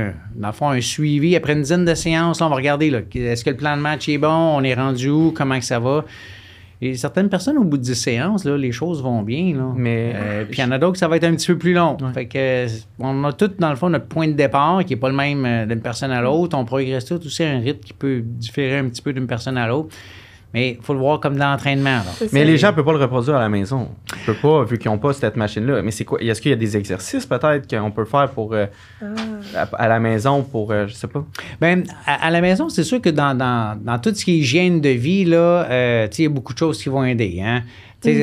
un- dans le fond, un suivi. Après une dizaine de séances, là, on va regarder là, est-ce que le plan de match est bon, on est rendu où, comment que ça va. Et certaines personnes, au bout de 10 séances, là, les choses vont bien. Là. Mais- Euh, puis il y en a d'autres ça va être un petit peu plus long. Ouais. Fait que, euh, on a tout, dans le fond, notre point de départ qui n'est pas le même euh, d'une personne à l'autre. On progresse tout aussi à un rythme qui peut différer un petit peu d'une personne à l'autre. Mais il faut le voir comme de l'entraînement. Mais les gens ne peuvent pas le reproduire à la maison. Ils peuvent pas, vu qu'ils n'ont pas cette machine-là. Mais c'est quoi? Est-ce qu'il y a des exercices peut-être qu'on peut faire pour euh, à, à la maison pour euh, je sais pas? Ben, à, à la maison, c'est sûr que dans, dans, dans tout ce qui est hygiène de vie, là, euh, il y a beaucoup de choses qui vont aider. Hein? Puis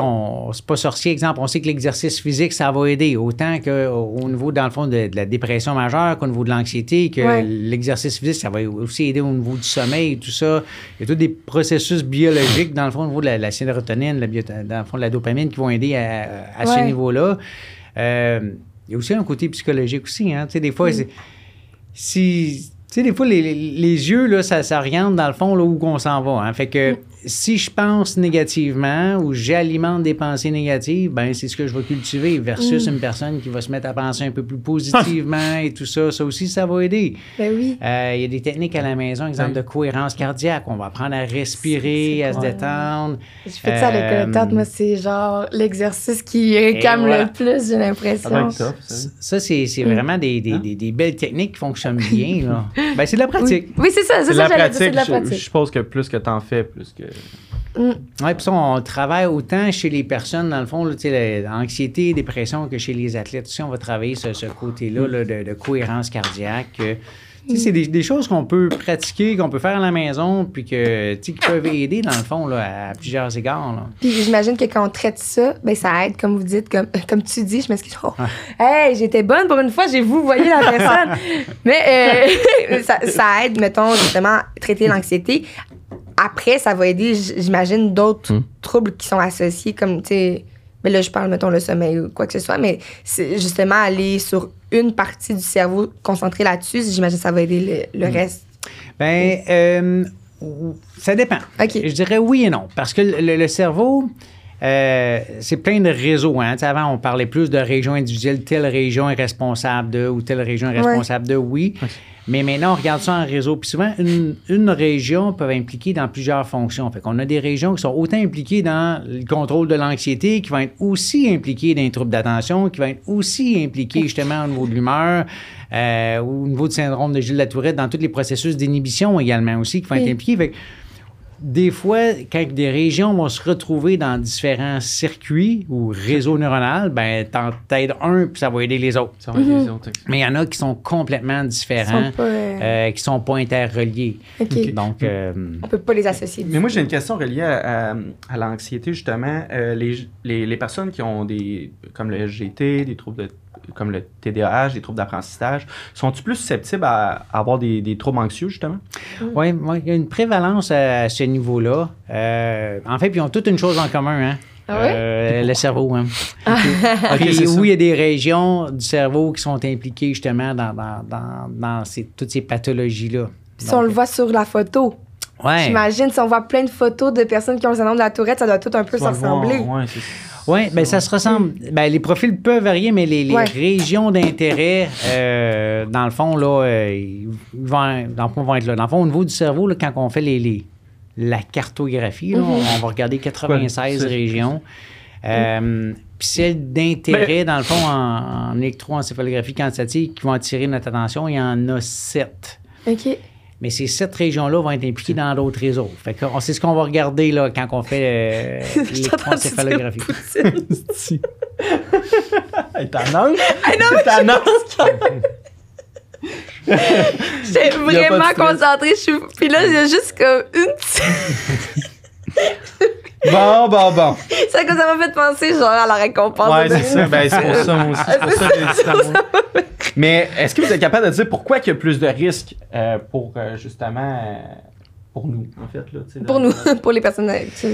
on, c'est pas sorcier, exemple, on sait que l'exercice physique, ça va aider autant qu'au au niveau, dans le fond, de, de la dépression majeure qu'au niveau de l'anxiété, que Ouais. l'exercice physique, ça va aussi aider au niveau du sommeil et tout ça. Il y a tous des processus biologiques, dans le fond, au niveau de la, la sérotonine, la bio- dans le fond, de la dopamine qui vont aider à, à ce niveau-là. Euh, il y a aussi un côté psychologique aussi. Hein? Tu sais, des fois, c'est- si. Tu sais, des fois, les, les- yeux, là, ça, ça oriente dans le fond là, où on s'en va. hein. Fait que si je pense négativement ou j'alimente des pensées négatives, ben c'est ce que je vais cultiver versus une personne qui va se mettre à penser un peu plus positivement et tout ça. Ça aussi, ça va aider. Ben oui. Euh, Il y a des techniques à la maison, exemple de cohérence cardiaque. On va apprendre à respirer, C'est- c'est à se détendre. Je fais ça avec le tête, moi, c'est genre l'exercice qui réclame voilà. le plus, j'ai l'impression. Ça ça. C'est c'est vraiment des, des, des- des belles techniques qui fonctionnent bien. là. ben, c'est de la pratique. Oui, oui c'est ça, c'est C'est de ça, la c'est pratique. la Je, je suppose que plus que t'en fais, plus que. Mm. Oui, puis ça, on travaille autant chez les personnes, dans le fond, là, l'anxiété, dépression, que chez les athlètes. aussi, on va travailler ce, ce côté-là là, de, de cohérence cardiaque. euh, tu sais, C'est des, des choses qu'on peut pratiquer, qu'on peut faire à la maison, puis que, tu sais, qui peuvent aider, dans le fond, là, à plusieurs égards. là. Puis j'imagine que quand on traite ça, ben ça aide, comme vous dites, comme, comme tu dis, je m'excuse. Oh, hey, j'étais bonne pour une fois, j'ai vous voyez la personne. Mais euh, ça, ça aide, mettons, justement, traiter l'anxiété. Après, ça va aider, j'imagine, d'autres Hmm. troubles qui sont associés, comme, tu sais, mais là, je parle, mettons, le sommeil ou quoi que ce soit, mais c'est justement aller sur une partie du cerveau, concentrer là-dessus, j'imagine que ça va aider le, le reste. Ben, euh, ça dépend. OK. Je dirais oui et non. Parce que le, le cerveau, euh, c'est plein de réseaux. Hein. Tu sais, Avant, on parlait plus de régions individuelles. Telle région est responsable de ou telle région est Ouais. responsable de, oui. Mais maintenant, on regarde ça en réseau. Puis souvent, une, une région peut impliquer dans plusieurs fonctions. Fait qu'on a des régions qui sont autant impliquées dans le contrôle de l'anxiété, qui vont être aussi impliquées dans les troubles d'attention, qui vont être aussi impliquées justement au niveau de l'humeur, euh, au niveau du syndrome de Gilles Latourette, dans tous les processus d'inhibition également aussi, qui vont être impliqués. Fait que des fois, quand des régions vont se retrouver dans différents circuits ou réseaux neuronaux, ben, t'en t'aides un, puis ça va aider les autres. Ça va autres. Mais il y en a qui sont complètement différents, sont pas, euh, euh, qui sont pas interreliés. OK. Donc, euh, On peut pas les associer. Mais moi, j'ai une question reliée à, à- à l'anxiété, justement. Euh, les, les, les personnes qui ont des, comme le SGT, des troubles de, comme le TDAH, des troubles d'apprentissage, sont-ils plus susceptibles à, à avoir des, des troubles anxieux, justement? oui, il y a une prévalence à, à ce niveau-là. Euh, en fait, puis ils ont toutes une chose en commun, hein? Ah ouais? Euh, le cerveau, hein. Puis ça. oui, il y a des régions du cerveau qui sont impliquées justement dans, dans, dans, dans ces- toutes ces pathologies-là. Si on le voit sur la photo, Ouais. J'imagine, si on voit plein de photos de personnes qui ont le syndrome de la tourette, ça doit tout un peu se ressembler. ouais, Oui, ben ça se ressemble. Ben, les profils peuvent varier, mais les, les Ouais. régions d'intérêt, euh, dans le fond, là, euh, vont, dans le fond, vont être là. Dans le fond, au niveau du cerveau, là, quand on fait les, les- la cartographie, là, on va regarder 96 Ouais, c'est- régions. Euh, Puis celles d'intérêt, dans le fond, en, en électroencéphalographie quantitative qui vont attirer notre attention, il y en a sept. OK. Mais ces sept régions-là vont être impliquées dans d'autres réseaux. Fait que c'est ce qu'on va regarder là, quand on fait euh. Poutine? Hey, t'en? J'étais vraiment concentrée. Je suis... Puis là, il y a juste comme une petite... Bon, bon, bon. C'est que ça m'a fait penser genre à la récompense. Ouais, de- c'est ça. Ben, c'est pour ça, moi aussi. C'est pour ça que j'ai dit l'amour. Mais est-ce que vous êtes capable de dire pourquoi il y a plus de risques euh, pour, euh, justement, euh, pour nous, en fait? Là, tu sais, Pour nous, pour les personnes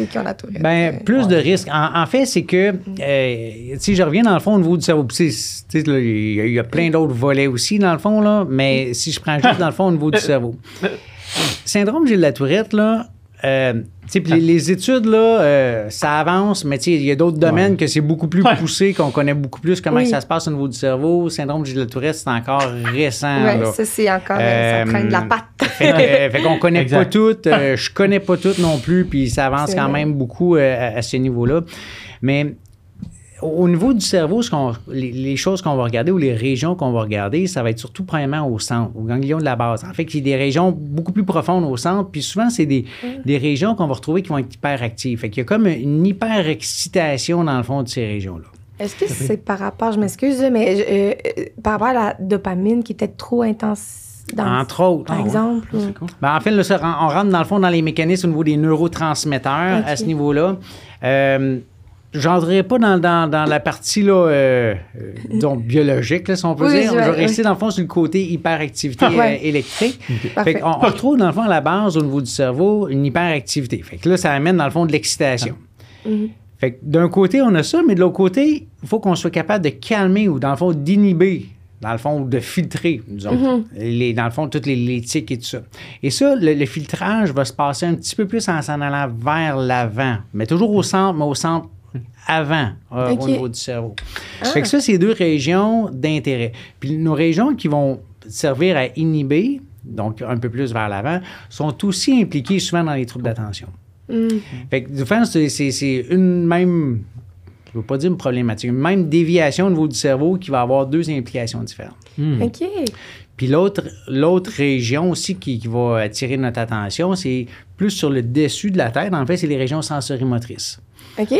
qui ont la tourette. Ben, plus de risques. En, en fait, c'est que, euh, si je reviens dans le fond au niveau du cerveau, tu sais, là, il y, a- il y a plein d'autres volets aussi, dans le fond, là, mais si je prends juste dans le fond au niveau du cerveau. Syndrome Gilles Tourette, là, euh, puis les, les études, là, euh, ça avance, mais il y a d'autres domaines que c'est beaucoup plus Ouais. poussé, qu'on connaît beaucoup plus comment Oui. ça se passe au niveau du cerveau? Syndrome Gilles Tourette, c'est encore récent. Là. ça, c'est encore... euh, ça traîne de la Euh, patte. Fait, euh, fait qu'on connaît Exact. pas toutes. euh, je connais pas toutes non plus, puis ça avance quand vrai. même beaucoup euh, à, à ce niveau-là. Mais au au niveau du cerveau, ce qu'on- les, les choses qu'on va regarder ou les régions qu'on va regarder, ça va être surtout premièrement au centre, au ganglion de la base. En fait, il y a des régions beaucoup plus profondes au centre, puis souvent, c'est des, des régions qu'on va retrouver qui vont être hyperactives. Fait qu'il y a comme une hyper-excitation dans le fond de ces régions-là. Est-ce que c'est par rapport, je m'excuse, mais euh, euh, par rapport à la dopamine qui était trop intense dans Entre autres. par Ah ouais. exemple? Ben, en fait, là, ça, on rentre dans le fond dans les mécanismes au niveau des neurotransmetteurs à ce niveau-là. Euh, J'entrerai pas dans, dans, dans la partie là, euh, euh, biologique, là, si on peut Oui, dire. je- vais rester dans le fond sur le côté hyperactivité Ouais. euh, électrique. Fait qu'on on retrouve dans le fond à la base au niveau du cerveau une hyperactivité. Fait que là, ça amène dans le fond de l'excitation. Mhm. Fait que d'un côté, on a ça, mais de l'autre côté, il faut qu'on soit capable de calmer ou dans le fond d'inhiber, dans le fond, ou de filtrer, disons, les, dans le fond, toutes les, les tics et tout ça. Et ça, le, le filtrage va se passer un petit peu plus en s'en allant vers l'avant, mais toujours au centre, mais au centre avant, euh, au niveau du cerveau. Fait que ça, c'est deux régions d'intérêt. Puis nos régions qui vont servir à inhiber, donc un peu plus vers l'avant, sont aussi impliquées souvent dans les troubles d'attention. Mm. Fait que du fait, c'est, c'est- c'est une même, je veux pas dire une problématique, une même déviation au niveau du cerveau qui va avoir deux implications différentes. OK. Puis l'autre, l'autre région aussi qui, qui va attirer notre attention, c'est plus sur le dessus de la tête. En fait, c'est les régions sensorimotrices.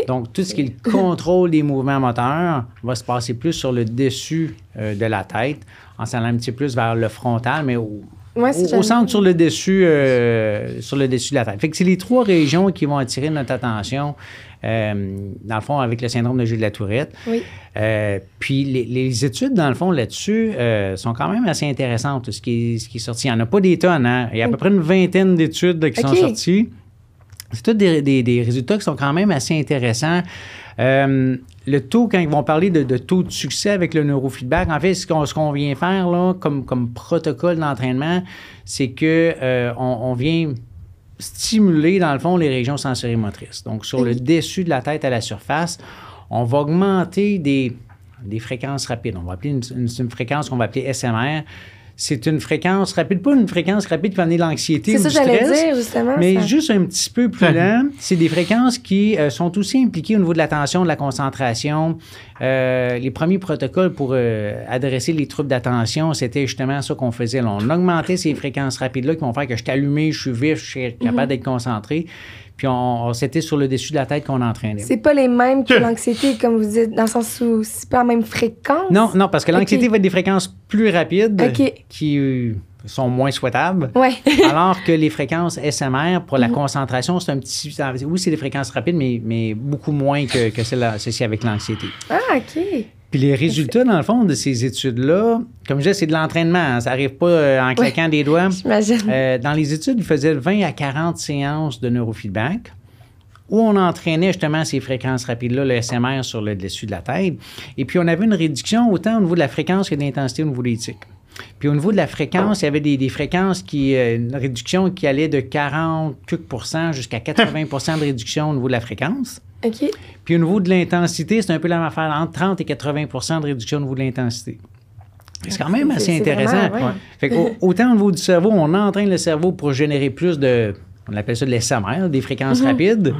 Donc, tout ce qui est le contrôle des mouvements moteurs va se passer plus sur le dessus euh, de la tête, en s'allant un petit peu plus vers le frontal, mais au, Ouais, c'est au- au jamais- centre sur le dessus, euh, sur le dessus de la tête. Fait que c'est les trois régions qui vont attirer notre attention, euh, dans le fond, avec le syndrome de Gilles de la Tourette. Oui. Euh, puis les, les études, dans le fond, là-dessus, euh, sont quand même assez intéressantes, ce qui est, ce qui est sorti. Il n'y en a pas des tonnes, hein? Il y a à peu près une vingtaine d'études qui sont sorties. C'est tous des, des- des résultats qui sont quand même assez intéressants. Euh, le taux, quand ils vont parler de, de taux de succès avec le neurofeedback, en fait, ce qu'on, vient faire là, comme, comme protocole d'entraînement, c'est que euh, on, on vient stimuler, dans le fond, les régions sensorimotrices. Donc, sur le dessus de la tête à la surface, on va augmenter des, des fréquences rapides. On va appeler une, une- une fréquence qu'on va appeler SMR. C'est une fréquence rapide, pas une fréquence rapide qui va amener de l'anxiété C'est ou ça du que j'allais stress. dire, justement. Mais ça. juste un petit peu plus lent, c'est des fréquences qui euh, sont aussi impliquées au niveau de l'attention, de la concentration. Euh, les premiers protocoles pour euh, adresser les troubles d'attention, c'était justement ça qu'on faisait. là. On augmentait ces fréquences rapides-là qui vont faire que je suis allumé, je suis vif, je suis capable Mhm. d'être concentré. Puis on, c'était sur le dessus de la tête qu'on entraînait. C'est pas les mêmes que l'anxiété, comme vous dites, dans le sens où c'est pas la même fréquence? Non, non, parce que l'anxiété va être des fréquences plus rapides Ok. qui euh, sont moins souhaitables. Ouais. Alors que les fréquences SMR, pour Mhm. la concentration, c'est un petit. Oui, c'est des fréquences rapides, mais, mais beaucoup moins que, que celles associées avec l'anxiété. Ah, OK. Puis les résultats, dans le fond, de ces études-là, comme je disais, c'est de l'entraînement. hein. Ça n'arrive pas euh, en claquant des doigts. J'imagine. Euh, dans les études, ils faisaient 20 à 40 séances de neurofeedback où on entraînait justement ces fréquences rapides-là, le SMR sur le dessus de la tête. Et puis, on avait une réduction autant au niveau de la fréquence que de l'intensité au niveau des tics. Puis au niveau de la fréquence, il y avait des, des fréquences qui, euh, une réduction qui allait de 40 quelques pourcents jusqu'à 80% de réduction au niveau de la fréquence. OK. Puis au niveau de l'intensité, c'est un peu la même affaire, entre 30 et 80% de réduction au niveau de l'intensité. C'est quand même assez intéressant. vraiment, ouais. Fait autant au niveau du cerveau, on entraîne le cerveau pour générer plus de, on appelle ça de l'SMR, des fréquences Mhm. rapides.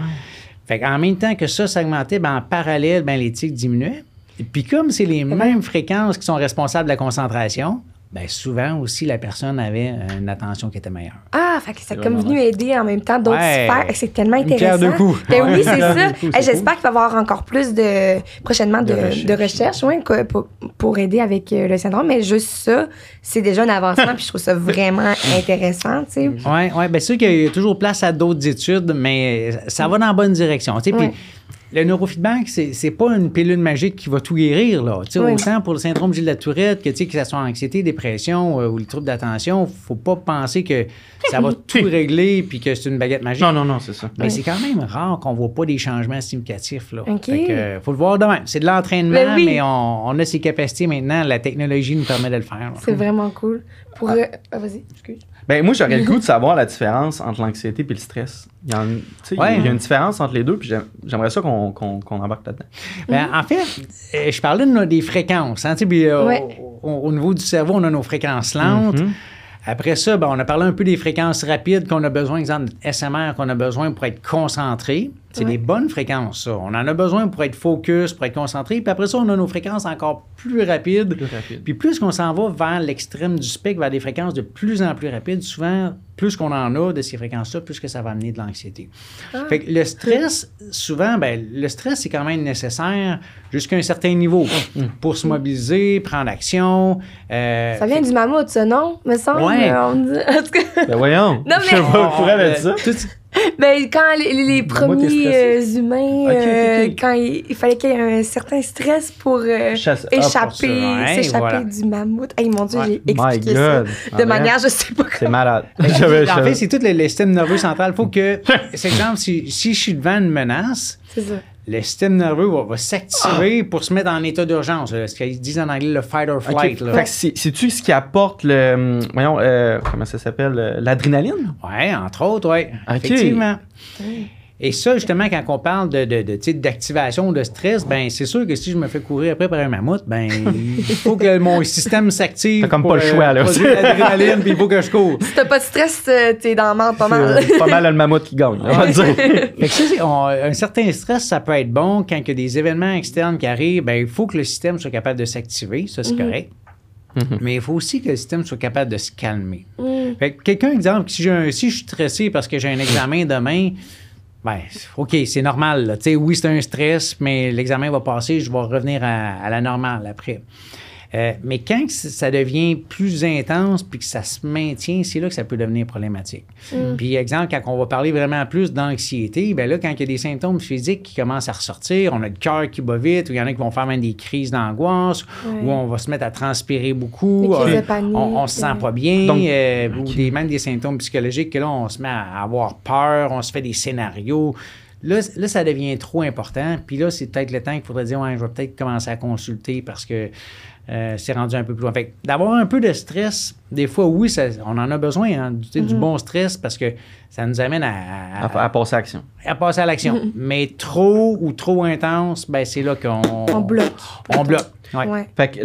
Fait qu'en même temps que ça s'augmentait, ben, en parallèle, ben, les tics diminuaient. Et puis comme c'est les mêmes fréquences qui sont responsables de la concentration, ben, souvent aussi la personne avait une attention qui était meilleure. Ah, fait que ça a comme venu aider en même temps d'autres Ouais. sphères. C'est tellement Une intéressant. coups. Ben oui, Ouais. c'est Une ça. Hey, c'est J'espère qu'il va y avoir encore plus de prochainement de, De recherche. de recherche ouais, que- pour, pour aider avec euh, le syndrome. Mais juste ça, c'est déjà un avancement. puis je trouve ça vraiment intéressant. Tu sais. Oui, ouais, bien sûr qu'il y a toujours place à d'autres études, mais ça va dans la bonne direction. tu sais. Puis. Le neurofeedback, c'est, c'est pas une pilule magique qui va tout guérir. Là. Tu sais, Ouais. Autant pour le syndrome Gilles de la Tourette, que, tu sais, que ce soit anxiété, dépression euh, ou les troubles d'attention, faut pas penser que ça va tout régler puis que c'est une baguette magique. Non, non, non, c'est ça. Mais c'est quand même rare qu'on voit pas des changements significatifs. Là. OK. Fait que, euh, faut le voir de même. C'est de l'entraînement, Ben oui. mais on, on a ses capacités maintenant. La technologie nous permet de le faire. C'est vraiment cool. Pour, euh, ah, vas-y, excuse. Ben, moi, j'aurais le goût de savoir la différence entre l'anxiété et le stress. Il y, Ouais. il a une différence entre les deux, puis j'aime- j'aimerais ça qu'on qu'on- qu'on embarque là-dedans. Ben, en fait, euh, je parlais de des fréquences. hein, tu sais, puis, euh, Ouais. au, au niveau du cerveau, on a nos fréquences lentes. Mhm. Après ça, ben, on a parlé un peu des fréquences rapides qu'on a besoin, exemple SMR, qu'on a besoin pour être concentré. C'est Ouais. des bonnes fréquences, ça. On en a besoin pour être focus, pour être concentré. Puis après ça, on a nos fréquences encore plus rapides. Plus rapide. Puis plus qu'on s'en va vers l'extrême du spectre, vers des fréquences de plus en plus rapides, souvent, plus qu'on en a de ces fréquences-là, plus que ça va amener de l'anxiété. Ah. Fait que le stress, souvent, ben, le stress, c'est quand même nécessaire jusqu'à un certain niveau pour se mobiliser, prendre action. euh, Ça vient du mammouth, ça, non? Me semble. Ouais. euh, on dit- Ben, voyons. Non, Je sais mais- pas dit ça. euh, tout- ben, quand les, premiers euh, humains, euh, quand il, il fallait qu'il y ait un certain stress pour euh, Chasse- ah, échapper, s'échapper voilà. du mammouth. Hey, mon Dieu, Ouais. j'ai expliqué ça Ah, de ouais. manière, je sais pas C'est comment. malade. Ben, J'avais- en fait, c'est tout le, le système nerveux central. Il faut que, c'est exemple, si, si je suis devant une menace, C'est ça. Le système nerveux va, va s'activer pour se mettre en état d'urgence. là, Ce qu'ils disent en anglais le fight or flight. là. Fait que c'est- c'est-tu ce qui apporte le. hum, Voyons, euh, comment ça s'appelle euh, L'adrénaline? Oui, entre autres, oui. Effectivement. Et ça, justement, quand on parle de, de, de, d'activation de stress, ben c'est sûr que si je me fais courir après par un mammouth, ben il faut que mon système s'active. T'as comme pour, pas le choix, là. l'adrénaline, puis il faut que je cours. Si t'as pas de stress, euh, t'es dans le marde pas mal. C'est pas mal le mammouth qui gagne, on va dire. Fait que ça, c'est- on- un certain stress, ça peut être bon quand il y a des événements externes qui arrivent. Ben, il faut que le système soit capable de s'activer, ça c'est correct. Mhm. Mais il faut aussi que le système soit capable de se calmer. Mm. Fait que quelqu'un, exemple, si, j'ai un- si je suis stressé parce que j'ai un examen demain, ben, OK, c'est normal. là. Oui, c'est un stress, mais l'examen va passer, je vais revenir à la normale après. Euh, mais quand ça devient plus intense puis que ça se maintient, c'est là que ça peut devenir problématique. Puis, exemple, quand on va parler vraiment plus d'anxiété, ben là, quand il y a des symptômes physiques qui commencent à ressortir, on a le cœur qui bat vite, ou il y en a qui vont faire même des crises d'angoisse, Ouais. ou on va se mettre à transpirer beaucoup, euh, panique, on, on se sent pas bien, Donc- euh, ou des, même des symptômes psychologiques que là, on se met à avoir peur, on se fait des scénarios. Là, là ça devient trop important. Puis là, c'est peut-être le temps qu'il faudrait dire, ouais, je vais peut-être commencer à consulter parce que euh, c'est rendu un peu plus loin. Fait que d'avoir un peu de stress, des fois, oui, ça- on en a besoin, hein, du, Mm-hmm. du bon stress parce que ça nous amène à, à- À, à passer à action. à passer à l'action. Mais trop ou trop intense, ben c'est là qu'on... On bloque. On bloque. Ouais. Ouais. Fait que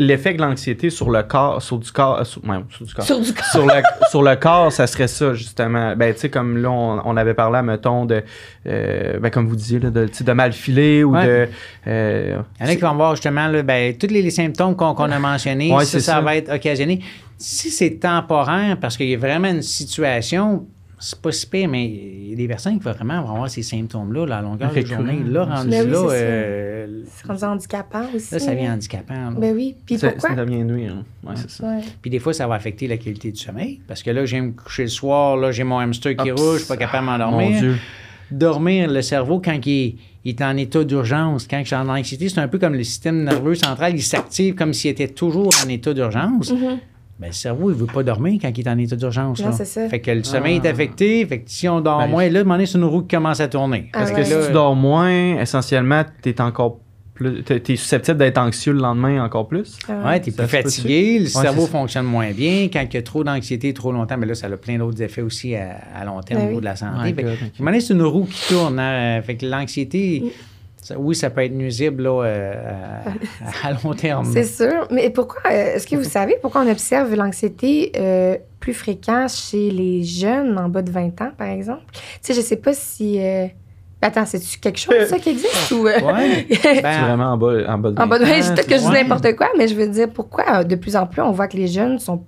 l'effet de l'anxiété sur le corps, sur du corps, sur, ouais, sur du corps. Sur du corps. Sur le, sur le corps, ça serait ça, justement. Ben, tu sais, comme là, on, on avait parlé, mettons, de, euh, ben, comme vous disiez, là, de, de mal filer ou Ouais. de. euh, Il y en a qui vont voir justement là, ben, tous les, les symptômes qu'on a mentionnés, Ouais, ça, ça, ça. va être occasionné. Si c'est temporaire, parce qu'il y a vraiment une situation, c'est pas si pire, mais il y a des personnes qui vont vraiment avoir ces symptômes-là là, à longueur de journée. Là, rendu Ben oui, là, euh, C'est rendu handicapant aussi. là, ça devient handicapant. là. Ben oui. Puis ça, pourquoi? ça devient nuire. hein. Ouais, c'est ça. Ouais. Puis des fois, ça va affecter la qualité du sommeil. Parce que là, j'aime me coucher le soir, là, j'ai mon hamster qui rouge, je suis pas capable de Mon m'endormir. Dieu. dormir, le cerveau, quand il est, il est en état d'urgence, quand je suis en anxiété, c'est un peu comme le système nerveux central, il s'active comme s'il était toujours en état d'urgence. Mhm. Ben, le cerveau, il veut pas dormir quand il est en état d'urgence. Non, là. c'est ça. Fait que le sommeil est Ah. affecté. Fait que si on dort Ben, moins, là, à un moment donné, c'est une roue qui commence à tourner. Ah Parce ouais. que Si là, tu dors moins, essentiellement, tu es encore plus. T'es t'es susceptible d'être anxieux le lendemain encore plus. Ah Ouais, tu es plus fatigué, le Ouais, cerveau fonctionne moins bien. Quand il y a trop d'anxiété trop longtemps, mais là, ça a plein d'autres effets aussi à, à long terme Ben au niveau oui. de la santé. Donné, c'est une roue qui tourne. hein. Fait que l'anxiété, ça- oui, ça peut être nuisible là, euh, à, à long terme. C'est sûr. Mais pourquoi, euh, est-ce que vous savez pourquoi on observe l'anxiété euh, plus fréquente chez les jeunes en bas de 20 ans, par exemple? Tu sais, je sais pas si. euh, Attends, c'est-tu quelque chose, ça, qui existe? Ou, Ouais. C'est Ben, vraiment en bas, en bas de en bas de 20 vingt ans, peut-être que je dis n'importe quoi, mais je veux dire, pourquoi de plus en plus on voit que les jeunes sont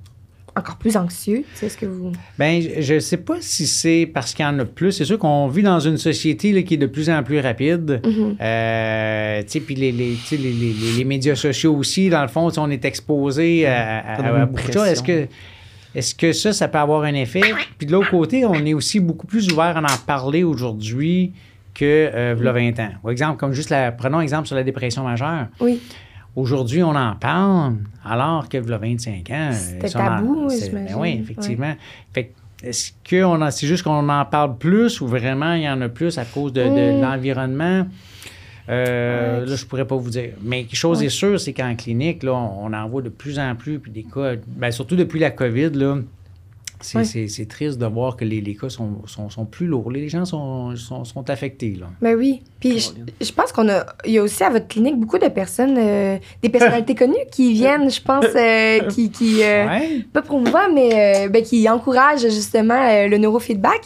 encore plus anxieux? Tu sais, est-ce que vous. Ben, je ne sais pas si c'est parce qu'il y en a plus. C'est sûr qu'on vit dans une société là, qui est de plus en plus rapide. Mhm. Euh, tu sais, puis les, les, tu sais, les, les- les- les médias sociaux aussi, dans le fond, on est exposé à, beaucoup de choses. Est-ce que, est-ce que ça, ça peut avoir un effet? Puis de l'autre côté, on est aussi beaucoup plus ouvert à en parler aujourd'hui que euh, v'là 20 ans. Par exemple, comme juste la, prenons exemple sur la dépression majeure. Oui. Aujourd'hui, on en parle, alors que v'là 25 ans... C'était tabou, j'imagine. ben oui, effectivement. Fait que, est-ce que on a- c'est juste qu'on en parle plus ou vraiment il y en a plus à cause de, de Mm. l'environnement? Euh, Ouais. Là, je pourrais pas vous dire. Mais quelque chose est sûr, c'est qu'en clinique, là, on en voit de plus en plus, puis des cas, ben, surtout depuis la COVID, là, c'est c'est triste de voir que les, les cas sont, sont, sont plus lourds. Les gens sont, sont, sont affectés. Là. Ben oui. Puis je, je pense qu'on a. Il y a aussi à votre clinique beaucoup de personnes, euh, des personnalités connues qui viennent, je pense, euh, qui. qui euh, Ouais. pas promouvoir, mais euh, ben, qui encouragent justement le neurofeedback,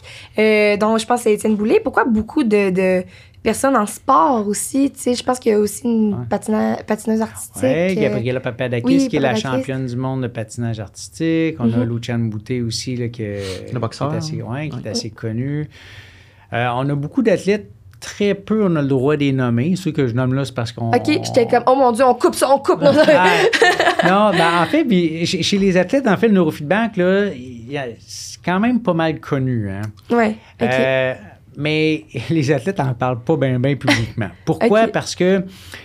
dont je pense c'est Étienne Boulay. Pourquoi beaucoup de, de personnes en sport aussi? Tu sais, je pense qu'il y a aussi une Ouais. patina- patineuse artistique. Oui, euh, Gabriela Papadakis, oui, qui est la championne du monde de patinage artistique. On a Mhm. Luciane Boutet aussi, là, que, Le boxeur. qui est assez, ouais, qui est assez connu. Euh, on a beaucoup d'athlètes, très peu on a le droit de les nommer. Ceux que je nomme là, c'est parce qu'on... OK, j'étais comme, oh mon Dieu, on coupe ça, on coupe. Non, Ah, non, ben, en fait, puis chez, les athlètes, en fait, le neurofeedback, là, c'est quand même pas mal connu. Hein? ouais, OK. Euh, mais les athlètes n'en parlent pas bien bien publiquement. Pourquoi? Parce que,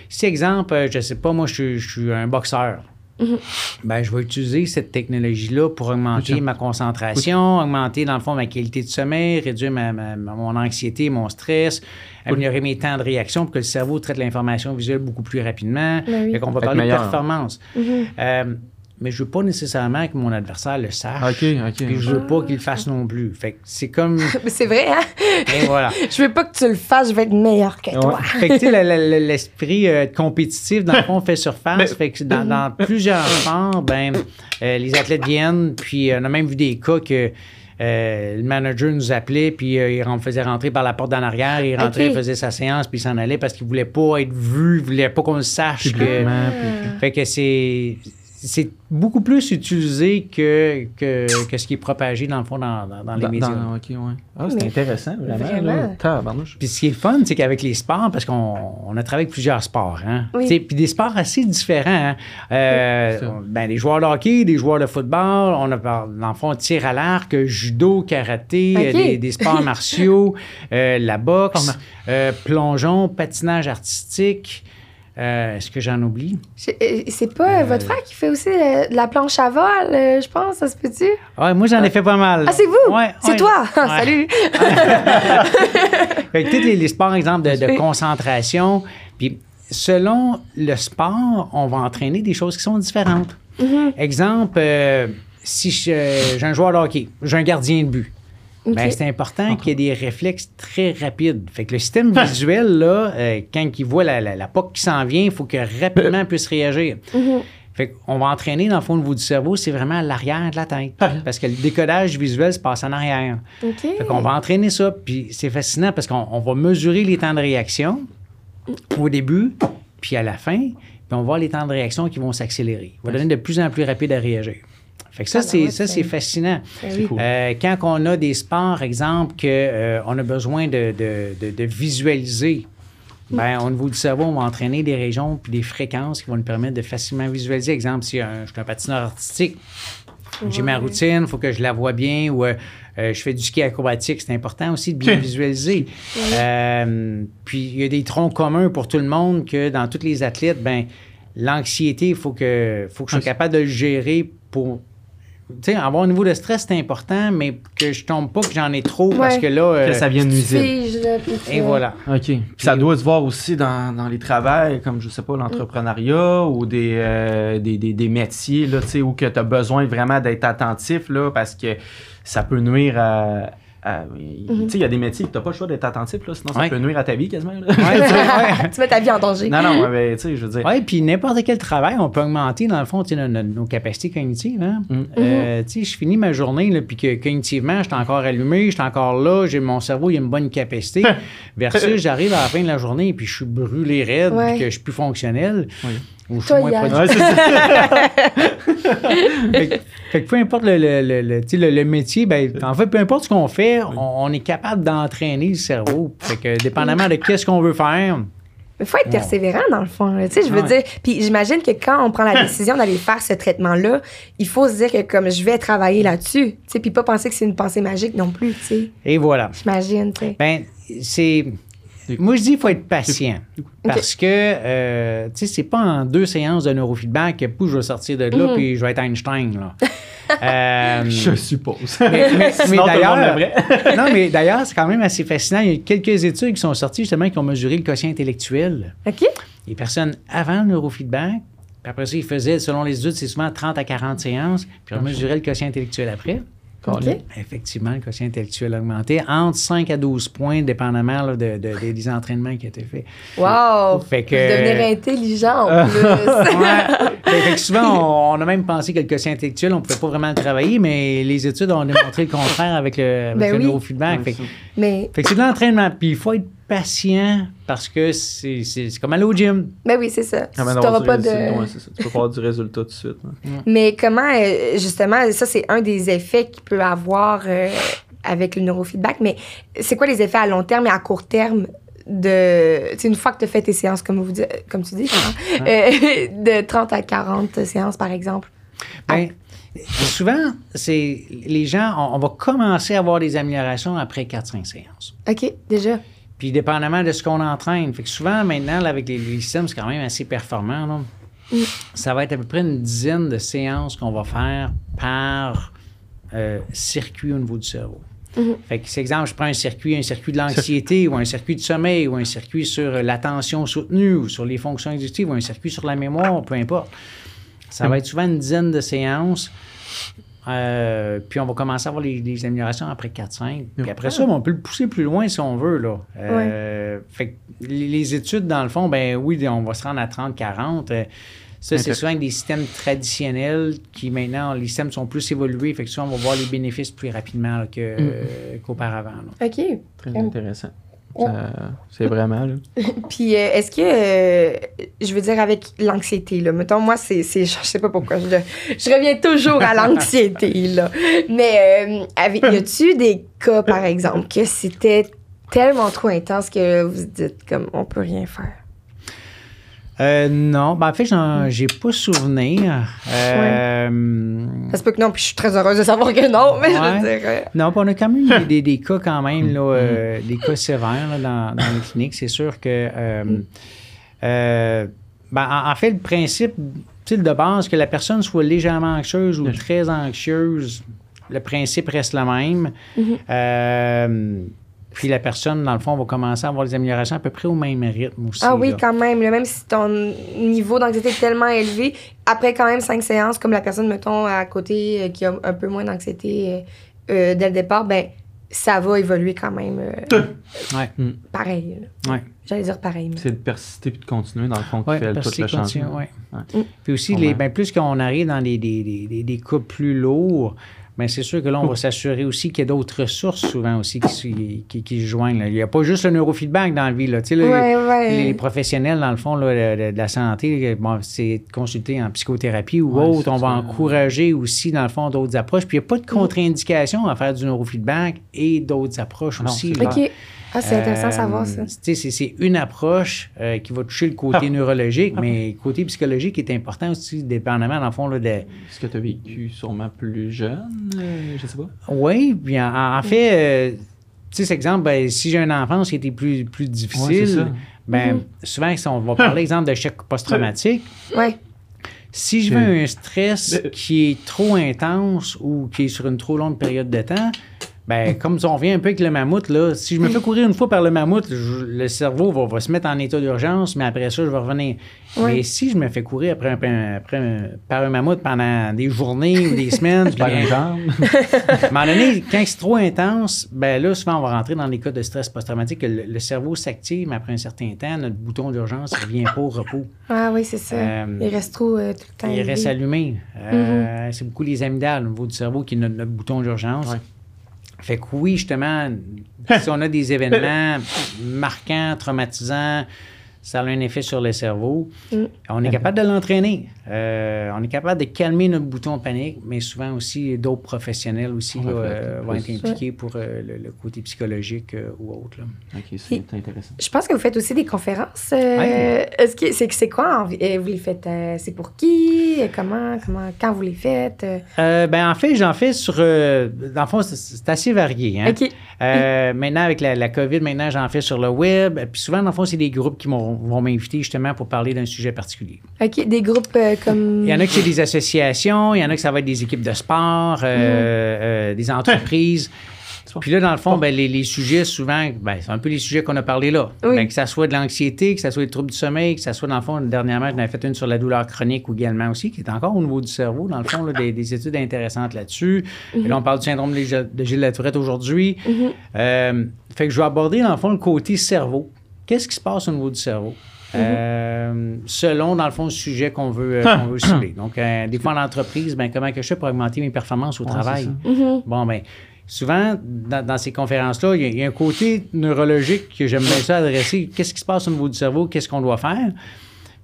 si exemple, euh, je sais pas, moi, je suis, je suis un boxeur. Mhm. Ben, je vais utiliser cette technologie-là pour augmenter ma concentration, augmenter, dans le fond, ma qualité de sommeil, réduire ma, mon anxiété, mon stress, améliorer mes temps de réaction pour que le cerveau traite l'information visuelle beaucoup plus rapidement. Ben oui. Fait qu'on va parler meilleur. de performance. Euh, mais je veux pas nécessairement que mon adversaire le sache. OK, OK. Puis je veux pas qu'il le fasse non plus. Fait que c'est comme... Mais c'est vrai, hein? Et voilà. Je veux pas que tu le fasses, je vais être meilleur que toi. Fait que, tu sais, le- le- le- l'esprit euh, compétitif, dans le fond, fait surface. Mais- fait que dans, dans plusieurs sports, ben, euh, les athlètes viennent, puis euh, on a même vu des cas que euh, le manager nous appelait, puis euh, il ren- faisait rentrer par la porte d'en arrière, il rentrait, Ok. il faisait sa séance, puis il s'en allait parce qu'il voulait pas être vu, il voulait pas qu'on le sache. Que, puis- fait que c'est. C'est beaucoup plus utilisé que, que, que ce qui est propagé, dans le fond, dans, dans- dans les Dans- médias. ouais. Ah, c'est Mais- intéressant, vraiment. Vraiment. Là. Tabarnouche. Puis ce qui est le fun, c'est qu'avec les sports, parce qu'on on a travaillé avec plusieurs sports, hein? Oui. Puis des sports assez différents. hein. Euh, Oui, ben, des joueurs de hockey, des joueurs de football, on a dans le fond tir à l'arc, judo, karaté, euh, des, des sports martiaux, euh, la boxe, euh, plongeon, patinage artistique. Euh, Est-ce que j'en oublie? Je- euh, C'est pas euh, votre frère qui fait aussi de la planche à vol, je pense, ça se peut-tu? Ouais, moi, j'en ai fait pas mal. Ah, c'est vous? Ouais, c'est ouais. toi? Salut! Fait que tous les, les sports, exemple, de, de concentration. Puis selon le sport, on va entraîner des choses qui sont différentes. Mhm. Exemple, euh, si j'ai un joueur de hockey, j'ai un gardien de but. Ben, c'est important qu'il y ait des réflexes très rapides. Fait que le système visuel, là, euh, quand il voit la, la, la POC qui s'en vient, il faut que rapidement puisse réagir. Mhm. Fait qu'on va entraîner, dans le fond, au niveau du cerveau, c'est vraiment à l'arrière de la tête. Parce que le décodage visuel se passe en arrière. OK. Fait qu'on va entraîner ça, puis c'est fascinant parce qu'on on va mesurer les temps de réaction au début, puis à la fin, puis on va voir les temps de réaction qui vont s'accélérer. On va devenir de plus en plus rapide à réagir. Fait que ça, Ah, ben c'est ça, c'est- c'est fascinant. Ben cool. Euh, quand on a des sports, exemple, qu'on on a besoin de, de- de- de visualiser, ben, au niveau du cerveau, on va entraîner des régions puis des fréquences qui vont nous permettre de facilement visualiser. Exemple, si un- je suis un patineur artistique, j'ai ma routine, il faut que je la vois bien, ou euh, euh, je fais du ski acrobatique, c'est important aussi de bien visualiser. Euh, puis il y a des troncs communs pour tout le monde que dans tous les athlètes, ben l'anxiété, il faut que, faut que je sois capable de le gérer pour sais, avoir un niveau de stress, c'est important, mais que je tombe pas, que j'en ai trop, parce que là. euh, Que ça nuisible. Figes, là, puis Et que- voilà. OK. Puis ça doit se voir aussi dans, dans les travails, comme je sais pas, l'entrepreneuriat ou des, euh, des, des, des métiers là, tu sais, où tu as besoin vraiment d'être attentif là, parce que ça peut nuire à. Sais, il y a des métiers où tu n'as pas le choix d'être attentif, là, sinon ça Ouais. peut nuire à ta vie quasiment. là. Ouais, tu sais, ouais. tu mets ta vie en danger. non, non, mais tu sais, je veux dire. Oui, puis n'importe quel travail, on peut augmenter, dans le fond, nos, nos- capacités cognitives. Hein? Mm. Euh, tu sais, je finis ma journée, puis que cognitivement, je suis encore allumé, je suis encore là, j'ai mon cerveau, il a une bonne capacité. versus, j'arrive à la fin de la journée, puis je suis brûlé raide, puis que je suis plus fonctionnel. Oui. Ou je suis Toi, moins. Ouais, c'est ça. fait, que, fait que peu importe le, le- le- le- tu sais, le- le métier, ben, en fait, peu importe ce qu'on fait, on, on est capable d'entraîner le cerveau. Fait que dépendamment de qu'est-ce qu'on veut faire, Il faut être persévérant, dans le fond. Tu sais, je veux Ouais. dire, puis j'imagine que quand on prend la décision d'aller faire ce traitement-là, il faut se dire que comme je vais travailler là-dessus, tu sais, puis pas penser que c'est une pensée magique non plus, tu sais. et voilà. J'imagine, tu sais. Ben, c'est. Moi, je dis qu'il faut être patient. Parce que, euh, tu sais, c'est pas en deux séances de neurofeedback que pouf, je vais sortir de là puis je vais être Einstein, là. Euh, Je suppose. mais, d'ailleurs, non, mais d'ailleurs, c'est quand même assez fascinant. Il y a quelques études qui sont sorties justement qui ont mesuré le quotient intellectuel. OK? Les personnes avant le neurofeedback, puis après ça, ils faisaient, selon les études, c'est souvent 30 à 40 séances, puis on mesurait le quotient intellectuel après. OK. Effectivement, le quotient intellectuel a augmenté entre 5 à 12 points, dépendamment là, de, de- des- des entraînements qui étaient faits. Wow! Fait que- Devenir intelligent, en plus. Ouais. Fait- fait que souvent, on, on a même pensé que le quotient intellectuel, on ne pouvait pas vraiment le travailler, mais les études ont démontré le contraire avec le, avec Ben le oui. neurofeedback. Fait, que- Mais, fait que c'est de l'entraînement. Puis il faut être patient parce que c'est c'est- c'est comme aller au gym. ben oui, c'est ça. Ah, Tu du pas de... ouais, c'est ça. Tu peux pas avoir du résultat tout de suite. hein. Mais comment, euh, justement, ça, c'est un des effets qu'il peut avoir euh, avec le neurofeedback, mais c'est quoi les effets à long terme et à court terme de... Tu sais, une fois que tu as fait tes séances, comme, vous, comme tu dis, Florent, euh, de 30 à 40 séances, par exemple? Ben, souvent, c'est les gens, on, on va commencer à avoir des améliorations après 4-5 séances. OK, déjà. Puis dépendamment de ce qu'on entraîne. Fait que souvent, maintenant, là, avec les, les systèmes, c'est quand même assez performant. là. Ça va être à peu près une dizaine de séances qu'on va faire par euh, circuit au niveau du cerveau. Fait que, c'est exemple, je prends un circuit, un circuit de l'anxiété ou un circuit de sommeil ou un circuit sur euh, l'attention soutenue ou sur les fonctions exécutives ou un circuit sur la mémoire, peu importe. Ça va être souvent une dizaine de séances. Euh, puis on va commencer à avoir les, les améliorations après 4-5. Puis après ça, on peut le pousser plus loin si on veut. Là. Euh, Fait que les, études, dans le fond, ben oui, on va se rendre à 30-40. Euh, ça, c'est souvent avec des systèmes traditionnels qui maintenant, les systèmes sont plus évolués. Fait que souvent, on va voir les bénéfices plus rapidement là, que, euh, qu'auparavant. là. OK. Très intéressant. C'est vraiment, là. Puis, euh, est-ce que, euh, je veux dire, avec l'anxiété, là, mettons, moi, c'est, c'est, je sais pas pourquoi, je, je reviens toujours à l'anxiété, là. Mais, euh, avec, y a-tu des cas, par exemple, que c'était tellement trop intense que vous dites, comme, on peut rien faire? Euh, non, ben, en fait, j'en, j'ai pas souvenir. Euh, Ça se peut que non, puis je suis très heureuse de savoir que non, mais je veux dire. Non, on a quand même des, des- des cas quand même, là, euh, des cas sévères là, dans, dans les cliniques. C'est sûr que, euh, euh, ben, en, en fait, le principe de base, que la personne soit légèrement anxieuse ou très anxieuse, le principe reste le même. Euh, puis la personne, dans le fond, va commencer à avoir des améliorations à peu près au même rythme aussi. Ah oui, là. quand même. là, même si ton niveau d'anxiété est tellement élevé, après quand même cinq séances, comme la personne, mettons, à côté, euh, qui a un peu moins d'anxiété euh, euh, dès le départ, ben ça va évoluer quand même euh, Ouais, pareil. là. ouais. J'allais dire pareil. mais- C'est de persister puis de continuer, dans le fond, qui Ouais, fait parce tout que le c'est continu, changement. ouais. Ouais. Puis aussi, les, ben, plus qu'on arrive dans des, des, des, des- des cas plus lourds, ben, c'est sûr que là, on va s'assurer aussi qu'il y a d'autres ressources souvent aussi qui, se- qui, qui se joignent. là. Il n'y a pas juste le neurofeedback dans la vie. Là. Tu sais, là, Ouais, ouais. Les professionnels, dans le fond, là, de, de la santé, bon, c'est consulter en psychothérapie ou Ouais, autre. On va encourager aussi, dans le fond, d'autres approches. Puis il n'y a pas de contre-indication à faire du neurofeedback et d'autres approches non, aussi. Ah, c'est intéressant de Euh, savoir ça. tu sais, C'est c'est une approche euh, qui va toucher le côté Ah. neurologique, mais le côté psychologique est important aussi, dépendamment, dans le fond, là, de... Est-ce que tu as vécu sûrement plus jeune? euh, je sais pas. Oui, puis en, en fait, euh, tu sais, cet exemple, ben, si j'ai une enfance qui était plus, plus Ouais, c'est difficile, ça. ben, souvent, si on va parler, exemple, de choc post-traumatique, Ouais. Si je veux un stress qui est trop intense ou qui est sur une trop longue période de temps, ben, comme on revient un peu avec le mammouth, là, si je me fais courir une fois par le mammouth, je- le cerveau va, va se mettre en état d'urgence, mais après ça, je vais revenir. Mais si je me fais courir après un, après un- par un mammouth pendant des journées ou des semaines, je une jambe. à un moment donné, quand c'est trop intense, ben là, souvent, on va rentrer dans des cas de stress post-traumatique, que le, le cerveau s'active, mais après un certain temps, notre bouton d'urgence ne revient pas au repos. Ah oui, c'est ça. Euh, il reste trop euh, tout le temps. Il reste allumé. Euh, C'est beaucoup les amygdales au niveau du cerveau qui est notre, notre bouton d'urgence. Ouais. Fait que oui, justement, si on a des événements marquants, traumatisants, ça a un effet sur le cerveau. Mm. On est capable de l'entraîner. Euh, on est capable de calmer notre bouton de panique, mais souvent aussi d'autres professionnels aussi là, euh, vont être impliqués pour euh, le, le côté psychologique euh, ou autre. là. Ok, c'est intéressant. Je pense que vous faites aussi des conférences. euh, Ouais. Est-ce que c'est c'est quoi Vous les faites euh, C'est pour qui? Comment Comment Quand vous les faites euh? Euh, ben, en fait, j'en fais sur. euh, dans le fond, c'est- assez varié. Hein? Ok. Euh, maintenant, avec la, la COVID, maintenant, j'en fais sur le web. Puis souvent, dans le fond, c'est des groupes qui vont m'inviter justement pour parler d'un sujet particulier. Ok. Des groupes comme. Il y en a qui c'est des associations, il y en a que ça va être des équipes de sport, euh, des entreprises. Puis là, dans le fond, ben, les, les sujets, souvent, ben, c'est un peu les sujets qu'on a parlé là. Oui. Ben, que ça soit de l'anxiété, que ça soit des troubles du sommeil, que ça soit, dans le fond, dernièrement, j'en avais fait une sur la douleur chronique ou également aussi, qui est encore au niveau du cerveau, dans le fond, là, des, des études intéressantes là-dessus. Et là, on parle du syndrome de Gilles- Latourette aujourd'hui. Euh, fait que je vais aborder, dans le fond, le côté cerveau. Qu'est-ce qui se passe au niveau du cerveau? Euh, selon, dans le fond, le sujet qu'on veut, euh, qu'on veut cibler. Donc, euh, des fois, en entreprise, ben, comment que je fais pour augmenter mes performances au travail? Mhm. Bon, ben, souvent, dans, dans ces conférences-là, il y, a- il y a un côté neurologique que j'aime bien ça adresser. Qu'est-ce qui se passe au niveau du cerveau? Qu'est-ce qu'on doit faire?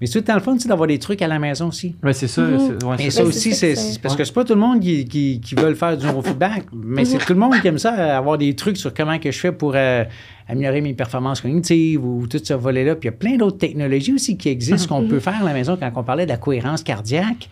Mais c'est tout le fun, c'est d'avoir des trucs à la maison aussi. Ouais, c'est ça. Mhm. ouais, Et ça aussi, c'est parce que c'est pas tout le monde qui, qui, qui veut faire du neurofeedback, mais c'est tout le monde qui aime ça, avoir des trucs sur comment que je fais pour euh, améliorer mes performances cognitives ou tout ce volet-là. Puis il y a plein d'autres technologies aussi qui existent qu'on peut faire à la maison quand on parlait de la cohérence cardiaque.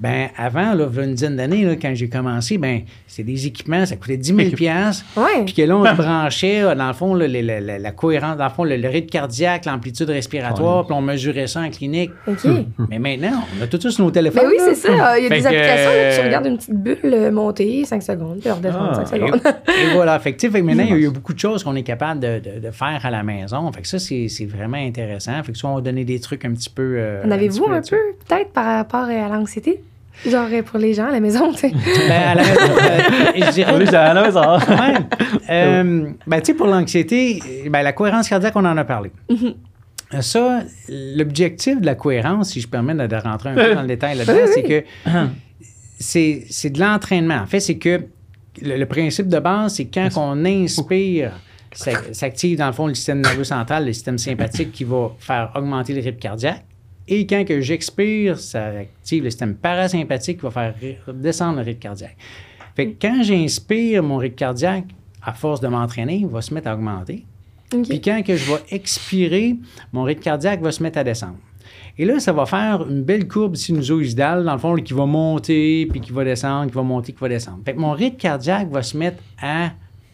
Ben avant, là, il y a une dizaine d'années, là, quand j'ai commencé, ben c'est des équipements, ça coûtait 10 000 piastres. Ouais. Puis que là, on se branchait, euh, dans le fond, là, la cohérence, dans le fond, le, le rythme cardiaque, l'amplitude respiratoire, puis on mesurait ça en clinique. Ok. Mais maintenant, on a tout ça sur nos téléphones. Ben oui, c'est ça. Il y a Fait des applications là, tu euh, regardes une petite bulle euh, monter 5 secondes, puis redescendre Ah, 5 Et, secondes. et voilà. Fait fait maintenant, il y a- beaucoup de choses qu'on est capable de, de- de faire à la maison. Fait que ça, c'est c'est vraiment intéressant. Fait que soit on va donner des trucs un petit peu. euh, En avez-vous un là-dessus. peu, peut-être, par rapport euh, à l'anxiété? Genre euh, pour les gens à la maison, tu sais. Ben, à la maison, euh, je dirais. Allez, à la maison. Ouais. Euh, ben, tu sais, pour l'anxiété, ben, la cohérence cardiaque, on en a parlé. Ça, l'objectif de la cohérence, si je permets de, rentrer un peu dans le détail là-dedans, c'est que c'est c'est de l'entraînement. En fait, c'est que le, le principe de base, c'est quand on inspire, ça- s'active dans le fond le système nerveux central, le système sympathique qui va faire augmenter le rythme cardiaque. Et quand que j'expire, ça active le système parasympathique qui va faire descendre le rythme cardiaque. Fait que quand j'inspire, mon rythme cardiaque, à force de m'entraîner, va se mettre à augmenter. Puis quand que je vais expirer, mon rythme cardiaque va se mettre à descendre. Et là, ça va faire une belle courbe sinusoïdale, dans le fond, qui va monter, puis qui va descendre, qui va monter, qui va descendre. Fait que mon rythme cardiaque va se mettre à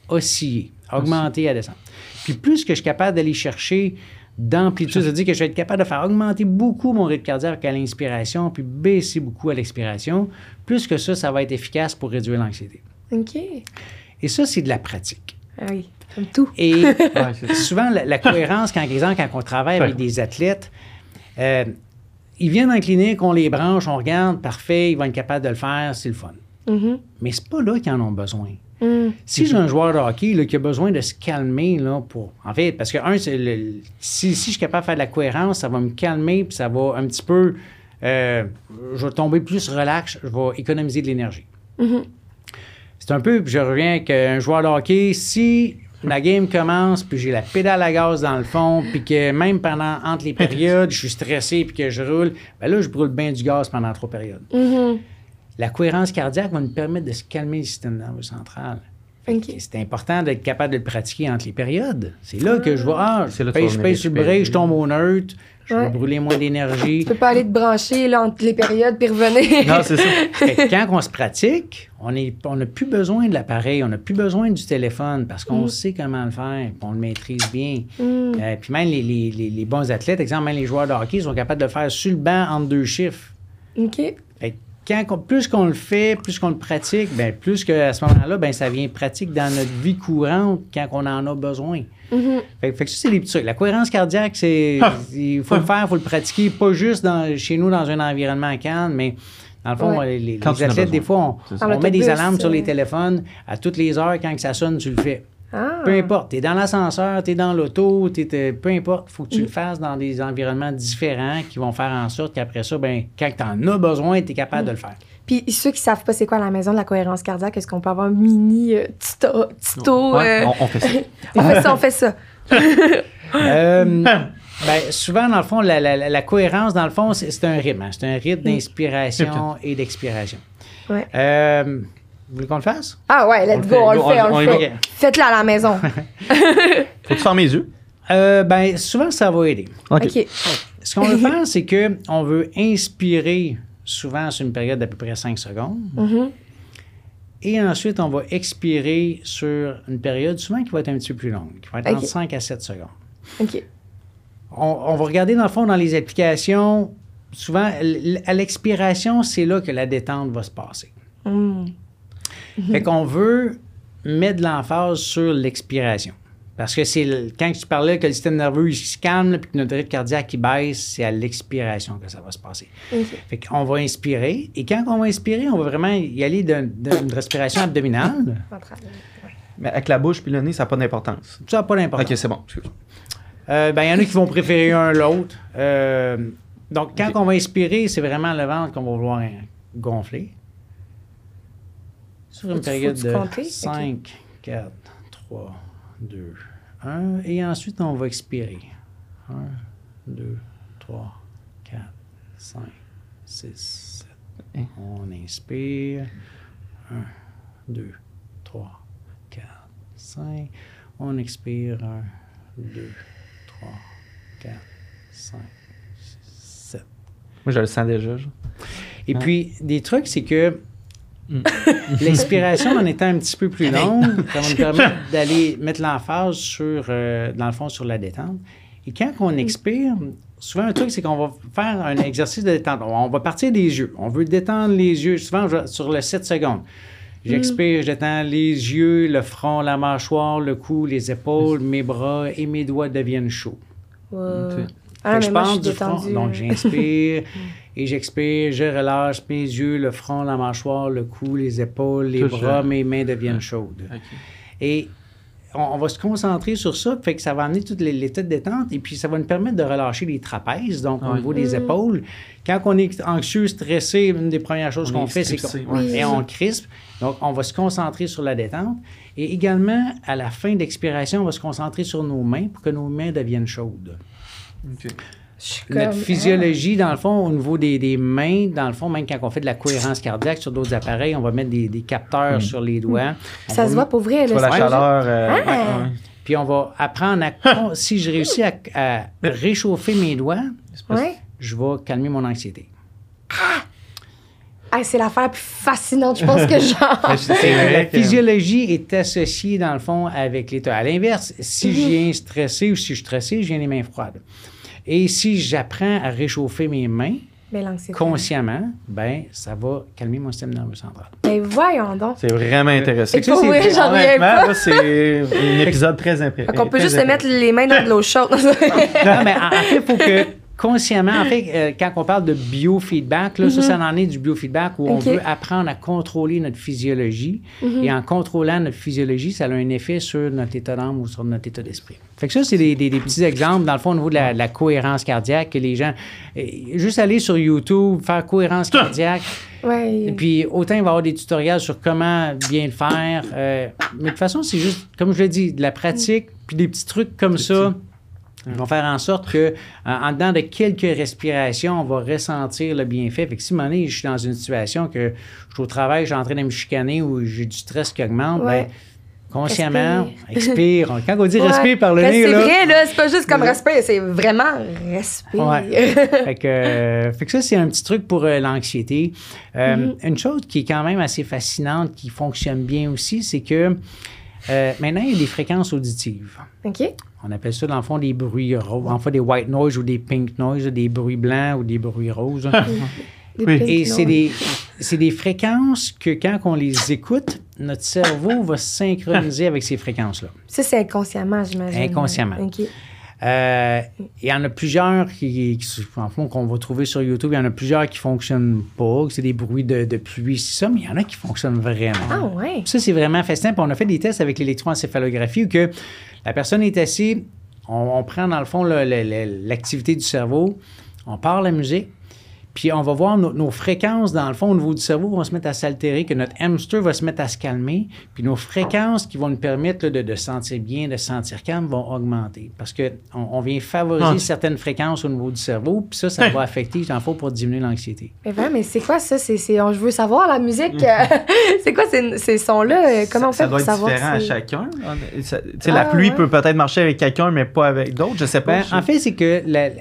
osciller, à augmenter, à descendre. Puis plus que je suis capable d'aller chercher d'amplitude, c'est-à-dire que je vais être capable de faire augmenter beaucoup mon rythme cardiaque à l'inspiration, puis baisser beaucoup à l'expiration, plus que ça, ça va être efficace pour réduire l'anxiété. OK. Et ça, c'est de la pratique. Ah oui, comme tout. Et Ouais, ça. souvent, la, la cohérence, quand, exemple, quand on travaille avec des athlètes, euh, ils viennent en clinique, on les branche, on regarde, parfait, ils vont être capables de le faire, c'est le fun. Mhm. Mais c'est pas là qu'ils en ont besoin. Mm. Si j'ai un joueur de hockey là, qui a besoin de se calmer là, pour. En fait, parce que, un, c'est le- si, si je suis capable de faire de la cohérence, ça va me calmer, puis ça va un petit peu. euh, je vais tomber plus relax, je vais économiser de l'énergie. Mhm. C'est un peu, je reviens avec euh, un joueur de hockey, si la game commence, puis j'ai la pédale à gaz dans le fond, puis que même pendant, entre les périodes, je suis stressé, puis que je roule, ben là, je brûle bien du gaz pendant trois périodes. Mhm. La cohérence cardiaque va nous permettre de se calmer le système nerveux central. C'est important d'être capable de le pratiquer entre les périodes. C'est là que je vois, ah, je venir pèse sur le break, je tombe au neutre, je vais Ouais. brûler moins d'énergie. Tu peux pas aller te brancher là, entre les périodes puis revenir. Non, c'est ça. Quand on se pratique, on n'a on plus besoin de l'appareil, on n'a plus besoin du téléphone parce qu'on sait comment le faire, puis on le maîtrise bien. Mm. Euh, puis même les, les- les- les bons athlètes, exemple, même les joueurs de hockey, sont capables de le faire sur le banc entre deux chiffres. OK. Fait que quand plus qu'on le fait, plus qu'on le pratique, ben, plus qu'à ce moment-là, ben, ça vient pratique dans notre vie courante quand on en a besoin. Mhm. Fait, fait que ça, c'est les petits trucs. La cohérence cardiaque, c'est Ah. il faut le faire, il faut le pratiquer, pas juste dans, chez nous dans un environnement calme, mais dans le fond, Ouais. les, les athlètes, des fois, on, on met des alarmes sur les euh. téléphones. À toutes les heures, quand que ça sonne, tu le fais. Ah. Peu importe, tu es dans l'ascenseur, tu es dans l'auto, peu importe, il faut que tu le fasses dans des environnements différents qui vont faire en sorte qu'après ça, ben, quand tu en as besoin, tu es capable de le faire. Puis ceux qui savent pas c'est quoi la maison de la cohérence cardiaque, est-ce qu'on peut avoir un mini euh, tuto, tuto Ouais, euh, on, on fait ça. on fait ça, on fait ça. Euh, ben, souvent, dans le fond, la, la- la- la cohérence, dans le fond, c'est c'est un rythme. hein. C'est un rythme d'inspiration et d'expiration. Ouais. Vous voulez qu'on le fasse? Ah ouais, let's On le go, fait, on le fait, on- le fait. Faites-le à la maison. Faut-tu fermer les yeux? Euh, ben, souvent, ça va aider. OK. Ce qu'on veut faire, c'est que on veut inspirer souvent sur une période d'à peu près 5 secondes. Mhm. Et ensuite, on va expirer sur une période souvent qui va être un petit peu plus longue, qui va être entre 5 à 7 secondes. OK. On, on va regarder dans le fond dans les applications, souvent à l'expiration, c'est là que la détente va se passer. Mm. Fait qu'on veut mettre de l'emphase sur l'expiration. Parce que c'est le- quand tu parlais que le système nerveux il se calme, puis que notre rythme cardiaque qui baisse, c'est à l'expiration que ça va se passer. OK. Fait qu'on va inspirer. Et quand on va inspirer, on va vraiment y aller d'un- d'une respiration abdominale. Mais avec la bouche puis le nez, ça n'a pas d'importance. Ça n'a pas d'importance. Ok, c'est bon. Euh, ben, il y en a qui vont préférer un l'autre. Euh, donc, quand on va inspirer, c'est vraiment le ventre qu'on va vouloir gonfler. Sur une période de compter? 5, 4, 3, 2, 1. Et ensuite, on va expirer. 1, 2, 3, 4, 5, 6, 7. Hein? On inspire. 1, 2, 3, 4, 5. On expire. 1, 2, 3, 4, 5, 6, 7. Moi, je le sens déjà. genre. Et Ah. puis, des trucs, c'est que. L'expiration, en étant un petit peu plus longue, ça va nous permettre d'aller mettre l'emphase sur, euh, dans le fond, sur la détente. Et quand on expire, souvent, un truc, c'est qu'on va faire un exercice de détente. On va partir des yeux. On veut détendre les yeux, souvent sur le 7 secondes. J'expire, je détends les yeux, le front, la mâchoire, le cou, les épaules, mes bras et mes doigts deviennent chauds. Wow. Ok. Ah, je suis du front. Donc, j'inspire et j'expire. Je relâche mes yeux, le front, la mâchoire, le cou, les épaules, les Tout bras, ça. mes mains deviennent chaudes. Ok. Et on, on va se concentrer sur ça, fait que ça va amener tout les- l'état de détente et puis ça va nous permettre de relâcher les trapèzes, donc au niveau des Mm. épaules. Quand on est anxieux, stressé, une des premières choses On qu'on fait, c'est qu'on et on crispe. Donc, on va se concentrer sur la détente. Et également, à la fin d'expiration, on va se concentrer sur nos mains pour que nos mains deviennent chaudes. Ok. Notre comme- physiologie, dans le fond, au niveau des, des mains, dans le fond, même quand on fait de la cohérence cardiaque sur d'autres appareils, on va mettre des, des capteurs sur les doigts. On Ça se voit pour vrai, là. la chaleur. euh, Ah! ouais, ouais. Puis on va apprendre à. si je réussis à, à réchauffer mes doigts, Ouais. je vais calmer mon anxiété. Ah, c'est l'affaire plus fascinante, je pense que genre. La physiologie est associée, dans le fond, avec l'état. À l'inverse, si je Mhm. viens stressé ou si je suis stressé, je viens les mains froides. Et si j'apprends à réchauffer mes mains l'anxiété. consciemment, ben ça va calmer mon système nerveux central. Mais voyons donc. C'est vraiment intéressant. J'en reviens pas. c'est un épisode très impressionnant. Donc, on peut juste se mettre les mains dans de l'eau chaude. Non, mais en fait, il faut que consciemment, en fait, euh, quand on parle de biofeedback, là, ça, ça en est du biofeedback où on veut apprendre à contrôler notre physiologie. Et en contrôlant notre physiologie, ça a un effet sur notre état d'âme ou sur notre état d'esprit. Fait que ça, c'est des, des- des petits exemples, dans le fond, au niveau de la, de la cohérence cardiaque, que les gens... euh, juste aller sur YouTube, faire cohérence cardiaque, ouais. et puis autant il va y avoir des tutoriels sur comment bien le faire. euh, mais de toute façon, c'est juste, comme je l'ai dit, de la pratique, puis des petits trucs comme ça. Ils vont faire en sorte que, en, dedans de quelques respirations, on va ressentir le bienfait. Fait que si, à un moment donné, je suis dans une situation que je suis au travail, je suis en train de me chicaner ou j'ai du stress qui augmente, Ouais. ben, consciemment, expire. Quand on dit Ouais. respire par le Mais nez, C'est vrai, là. C'est pas juste comme respire, c'est vraiment respire. Ouais. fait, que, euh, fait que ça, c'est un petit truc pour euh, l'anxiété. Euh, Mm-hmm. Une chose qui est quand même assez fascinante, qui fonctionne bien aussi, c'est que maintenant, il y a des fréquences auditives. OK. On appelle ça, dans le fond, des bruits roses, en fait, des white noise ou des pink noise, des bruits blancs ou des bruits roses. Oui. Et c'est des, c'est des fréquences que quand on les écoute, notre cerveau va se synchroniser avec ces fréquences-là. Ça, c'est inconsciemment, j'imagine. Inconsciemment. OK. Euh, il y en a plusieurs qui, qui- en fond, qu'on va trouver sur YouTube. Il y en a plusieurs qui fonctionnent pas, que c'est des bruits de, de pluie, c'est ça, mais il y en a qui fonctionnent vraiment. Ah, ouais. Ça, c'est vraiment fascinant. Puis on a fait des tests avec l'électroencéphalographie où que la personne est assise, on, prend dans le fond l'activité du cerveau, on part la musique, puis on va voir nos, nos fréquences dans le fond au niveau du cerveau vont se mettre à s'altérer, que notre hamster va se mettre à se calmer, puis nos fréquences qui vont nous permettre là, de, de se sentir bien, de se sentir calme vont augmenter. Parce qu'on on vient favoriser Ah. certaines fréquences au niveau du cerveau, puis ça, ça va affecter, le fond, pour diminuer l'anxiété. Mais vraiment, mais c'est quoi ça? C'est, c'est- on- je veux savoir la musique. euh, c'est quoi ces, ces sons-là? Comment on fait ça pour doit être savoir? différent à chacun. Ça- tu sais, Ah, la pluie ouais. peut peut-être marcher avec quelqu'un, mais pas avec d'autres. Je sais pas. Ben, en fait, c'est que la- la-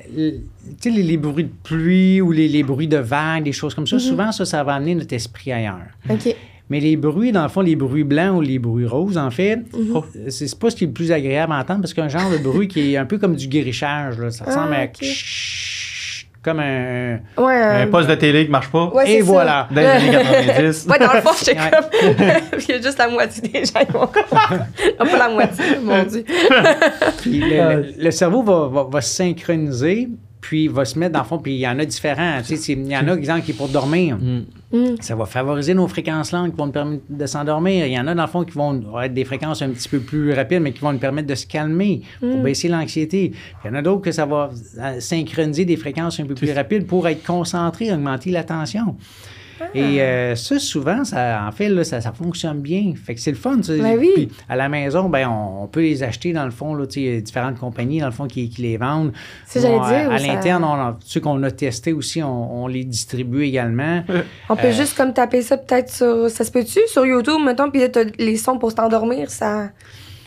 tu sais, les, les bruits de pluie ou les, les bruits de vagues, des choses comme ça, souvent, ça, ça va amener notre esprit ailleurs. OK. Mais les bruits, dans le fond, les bruits blancs ou les bruits roses, en fait, oh, c'est c'est pas ce qui est le plus agréable à entendre parce qu'un genre de bruit qui est un peu comme du guérichage. Là. Ça ressemble Ah, à ok. chut, comme un. Ouais, un euh, poste de télé qui marche pas. ouais, Et c'est ça. voilà. Dans les années 90. Ouais, dans le fond, j'étais comme. Il y a juste la moitié des gens qui vont comprendre. Pas la moitié, mon Dieu. Puis le, le- le cerveau va, va- va se synchroniser, puis va se mettre dans le fond. Puis il y en a différents. Tu sais, c'est- il y en a, exemple, qui est pour dormir. Mm. Ça va favoriser nos fréquences lentes qui vont nous permettre de s'endormir. Il y en a, dans le fond, qui vont être des fréquences un petit peu plus rapides, mais qui vont nous permettre de se calmer pour baisser l'anxiété. Il y en a d'autres que ça va euh, synchroniser des fréquences un peu plus rapides pour être concentré, augmenter l'attention. Et euh, ça, souvent, ça, en fait, là, ça, ça fonctionne bien. Fait que c'est le fun. ça. Ben oui. Puis à la maison, ben, on, on peut les acheter, dans le fond, là, il y a différentes compagnies, dans le fond, qui, qui les vendent. J'allais Bon, à- dire, À, ça- l'interne, on a- ceux qu'on a testés aussi, on, on les distribue également. On peut Euh, juste comme taper ça peut-être sur. Ça se peut-tu sur YouTube, mettons, puis là, t'as les sons pour t'endormir, ça.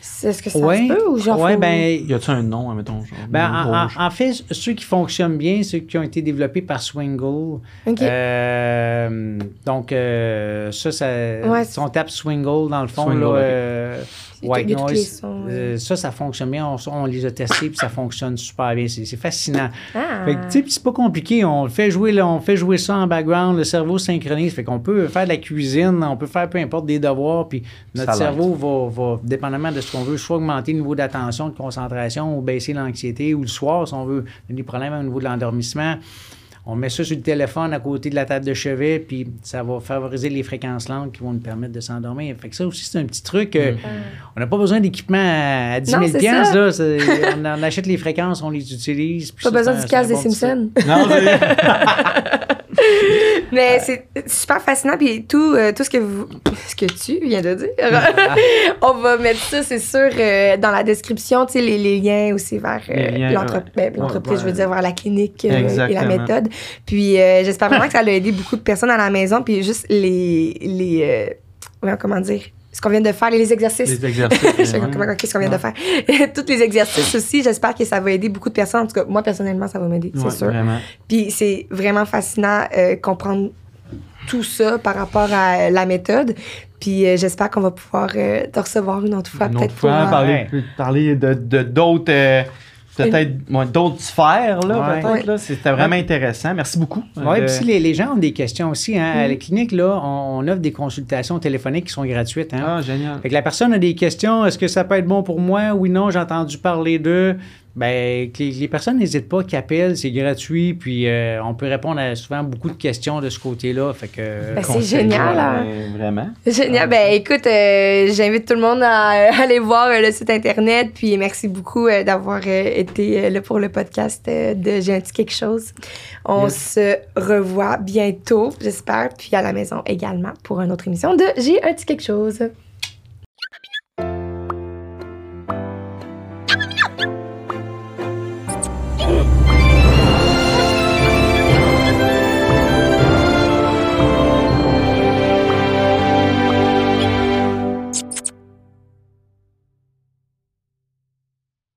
Est-ce que ça Ouais, se peut ou genre. ouais, faut- ben, Y a-tu un nom, mettons? Genre, Ben, en, en- rouge? en fait, ceux qui fonctionnent bien, ceux qui ont été développés par Swingle. Ok. Euh, donc, euh, ça, ça Ouais, si on tape Swingle, dans le fond, Swingle, là, euh, White Noise, euh, ça, ça fonctionne bien. On, on les a testés, puis ça fonctionne super bien. C'est c'est fascinant. Ah. Fait que, tu sais, puis c'est pas compliqué. On le fait jouer, là, on fait jouer ça en background. Le cerveau synchronise. Fait qu'on peut faire de la cuisine, on peut faire peu importe des devoirs. Puis notre Ça cerveau va, va, dépendamment de ce qu'on veut, soit augmenter le niveau d'attention, de concentration, ou baisser l'anxiété, ou le soir, si on veut, des problèmes au niveau de l'endormissement. On met ça sur le téléphone à côté de la table de chevet, puis ça va favoriser les fréquences lentes qui vont nous permettre de s'endormir. Fait que ça aussi, c'est un petit truc. euh, On n'a pas besoin d'équipement à, à 10 000 Non, c'est piastres, ça. là. C'est- on, on achète les fréquences, on les utilise. puis Pas ça, besoin c'est du c'est des Simpsons. Non, c'est- Mais c'est super fascinant. Puis tout, euh, tout ce que vous, ce que tu viens de dire, on va mettre ça, c'est sûr, euh, dans la description, tu sais, les, les liens aussi vers euh, ouais. ben, l'entreprise, Ouais, je veux dire, vers la clinique euh, et la méthode. Puis euh, j'espère vraiment que ça a aidé beaucoup de personnes à la maison. Puis juste les, les euh, comment dire, ce qu'on vient de faire, les exercices. Les exercices. Ouais. comment- Qu'est-ce qu'on vient de faire? Tous les exercices aussi, j'espère que ça va aider beaucoup de personnes. En tout cas, moi, personnellement, ça va m'aider, c'est Ouais, sûr. Vraiment. Puis c'est vraiment fascinant euh, comprendre tout ça par rapport à la méthode. Puis euh, j'espère qu'on va pouvoir euh, te recevoir une autre fois, Une peut-être autre fois, euh, parler, Ouais. parler de de- d'autres. Euh, Peut-être ouais, d'autres sphères, là, Ouais. peut-être. C'était vraiment intéressant. Merci beaucoup. Oui, Euh, puis si les, les gens ont des questions aussi, hein, Mm. à la clinique, là, on, on offre des consultations téléphoniques qui sont gratuites. Hein. Ah, génial. Fait que la personne a des questions, est-ce que ça peut être bon pour moi? Oui, non, j'ai entendu parler d'eux. Ben, que les, les personnes n'hésitent pas, qu'ils appellent, c'est gratuit, puis euh, on peut répondre à souvent beaucoup de questions de ce côté-là. Fait que. Ben, c'est génial, hein. Vraiment. Génial. Ben écoute, euh, j'invite tout le monde à euh, aller voir euh, le site internet. Puis merci beaucoup euh, d'avoir euh, été euh, là pour le podcast euh, de J'ai un petit quelque chose. On Yes. se revoit bientôt, j'espère. Puis à la maison également pour une autre émission de J'ai un petit quelque chose.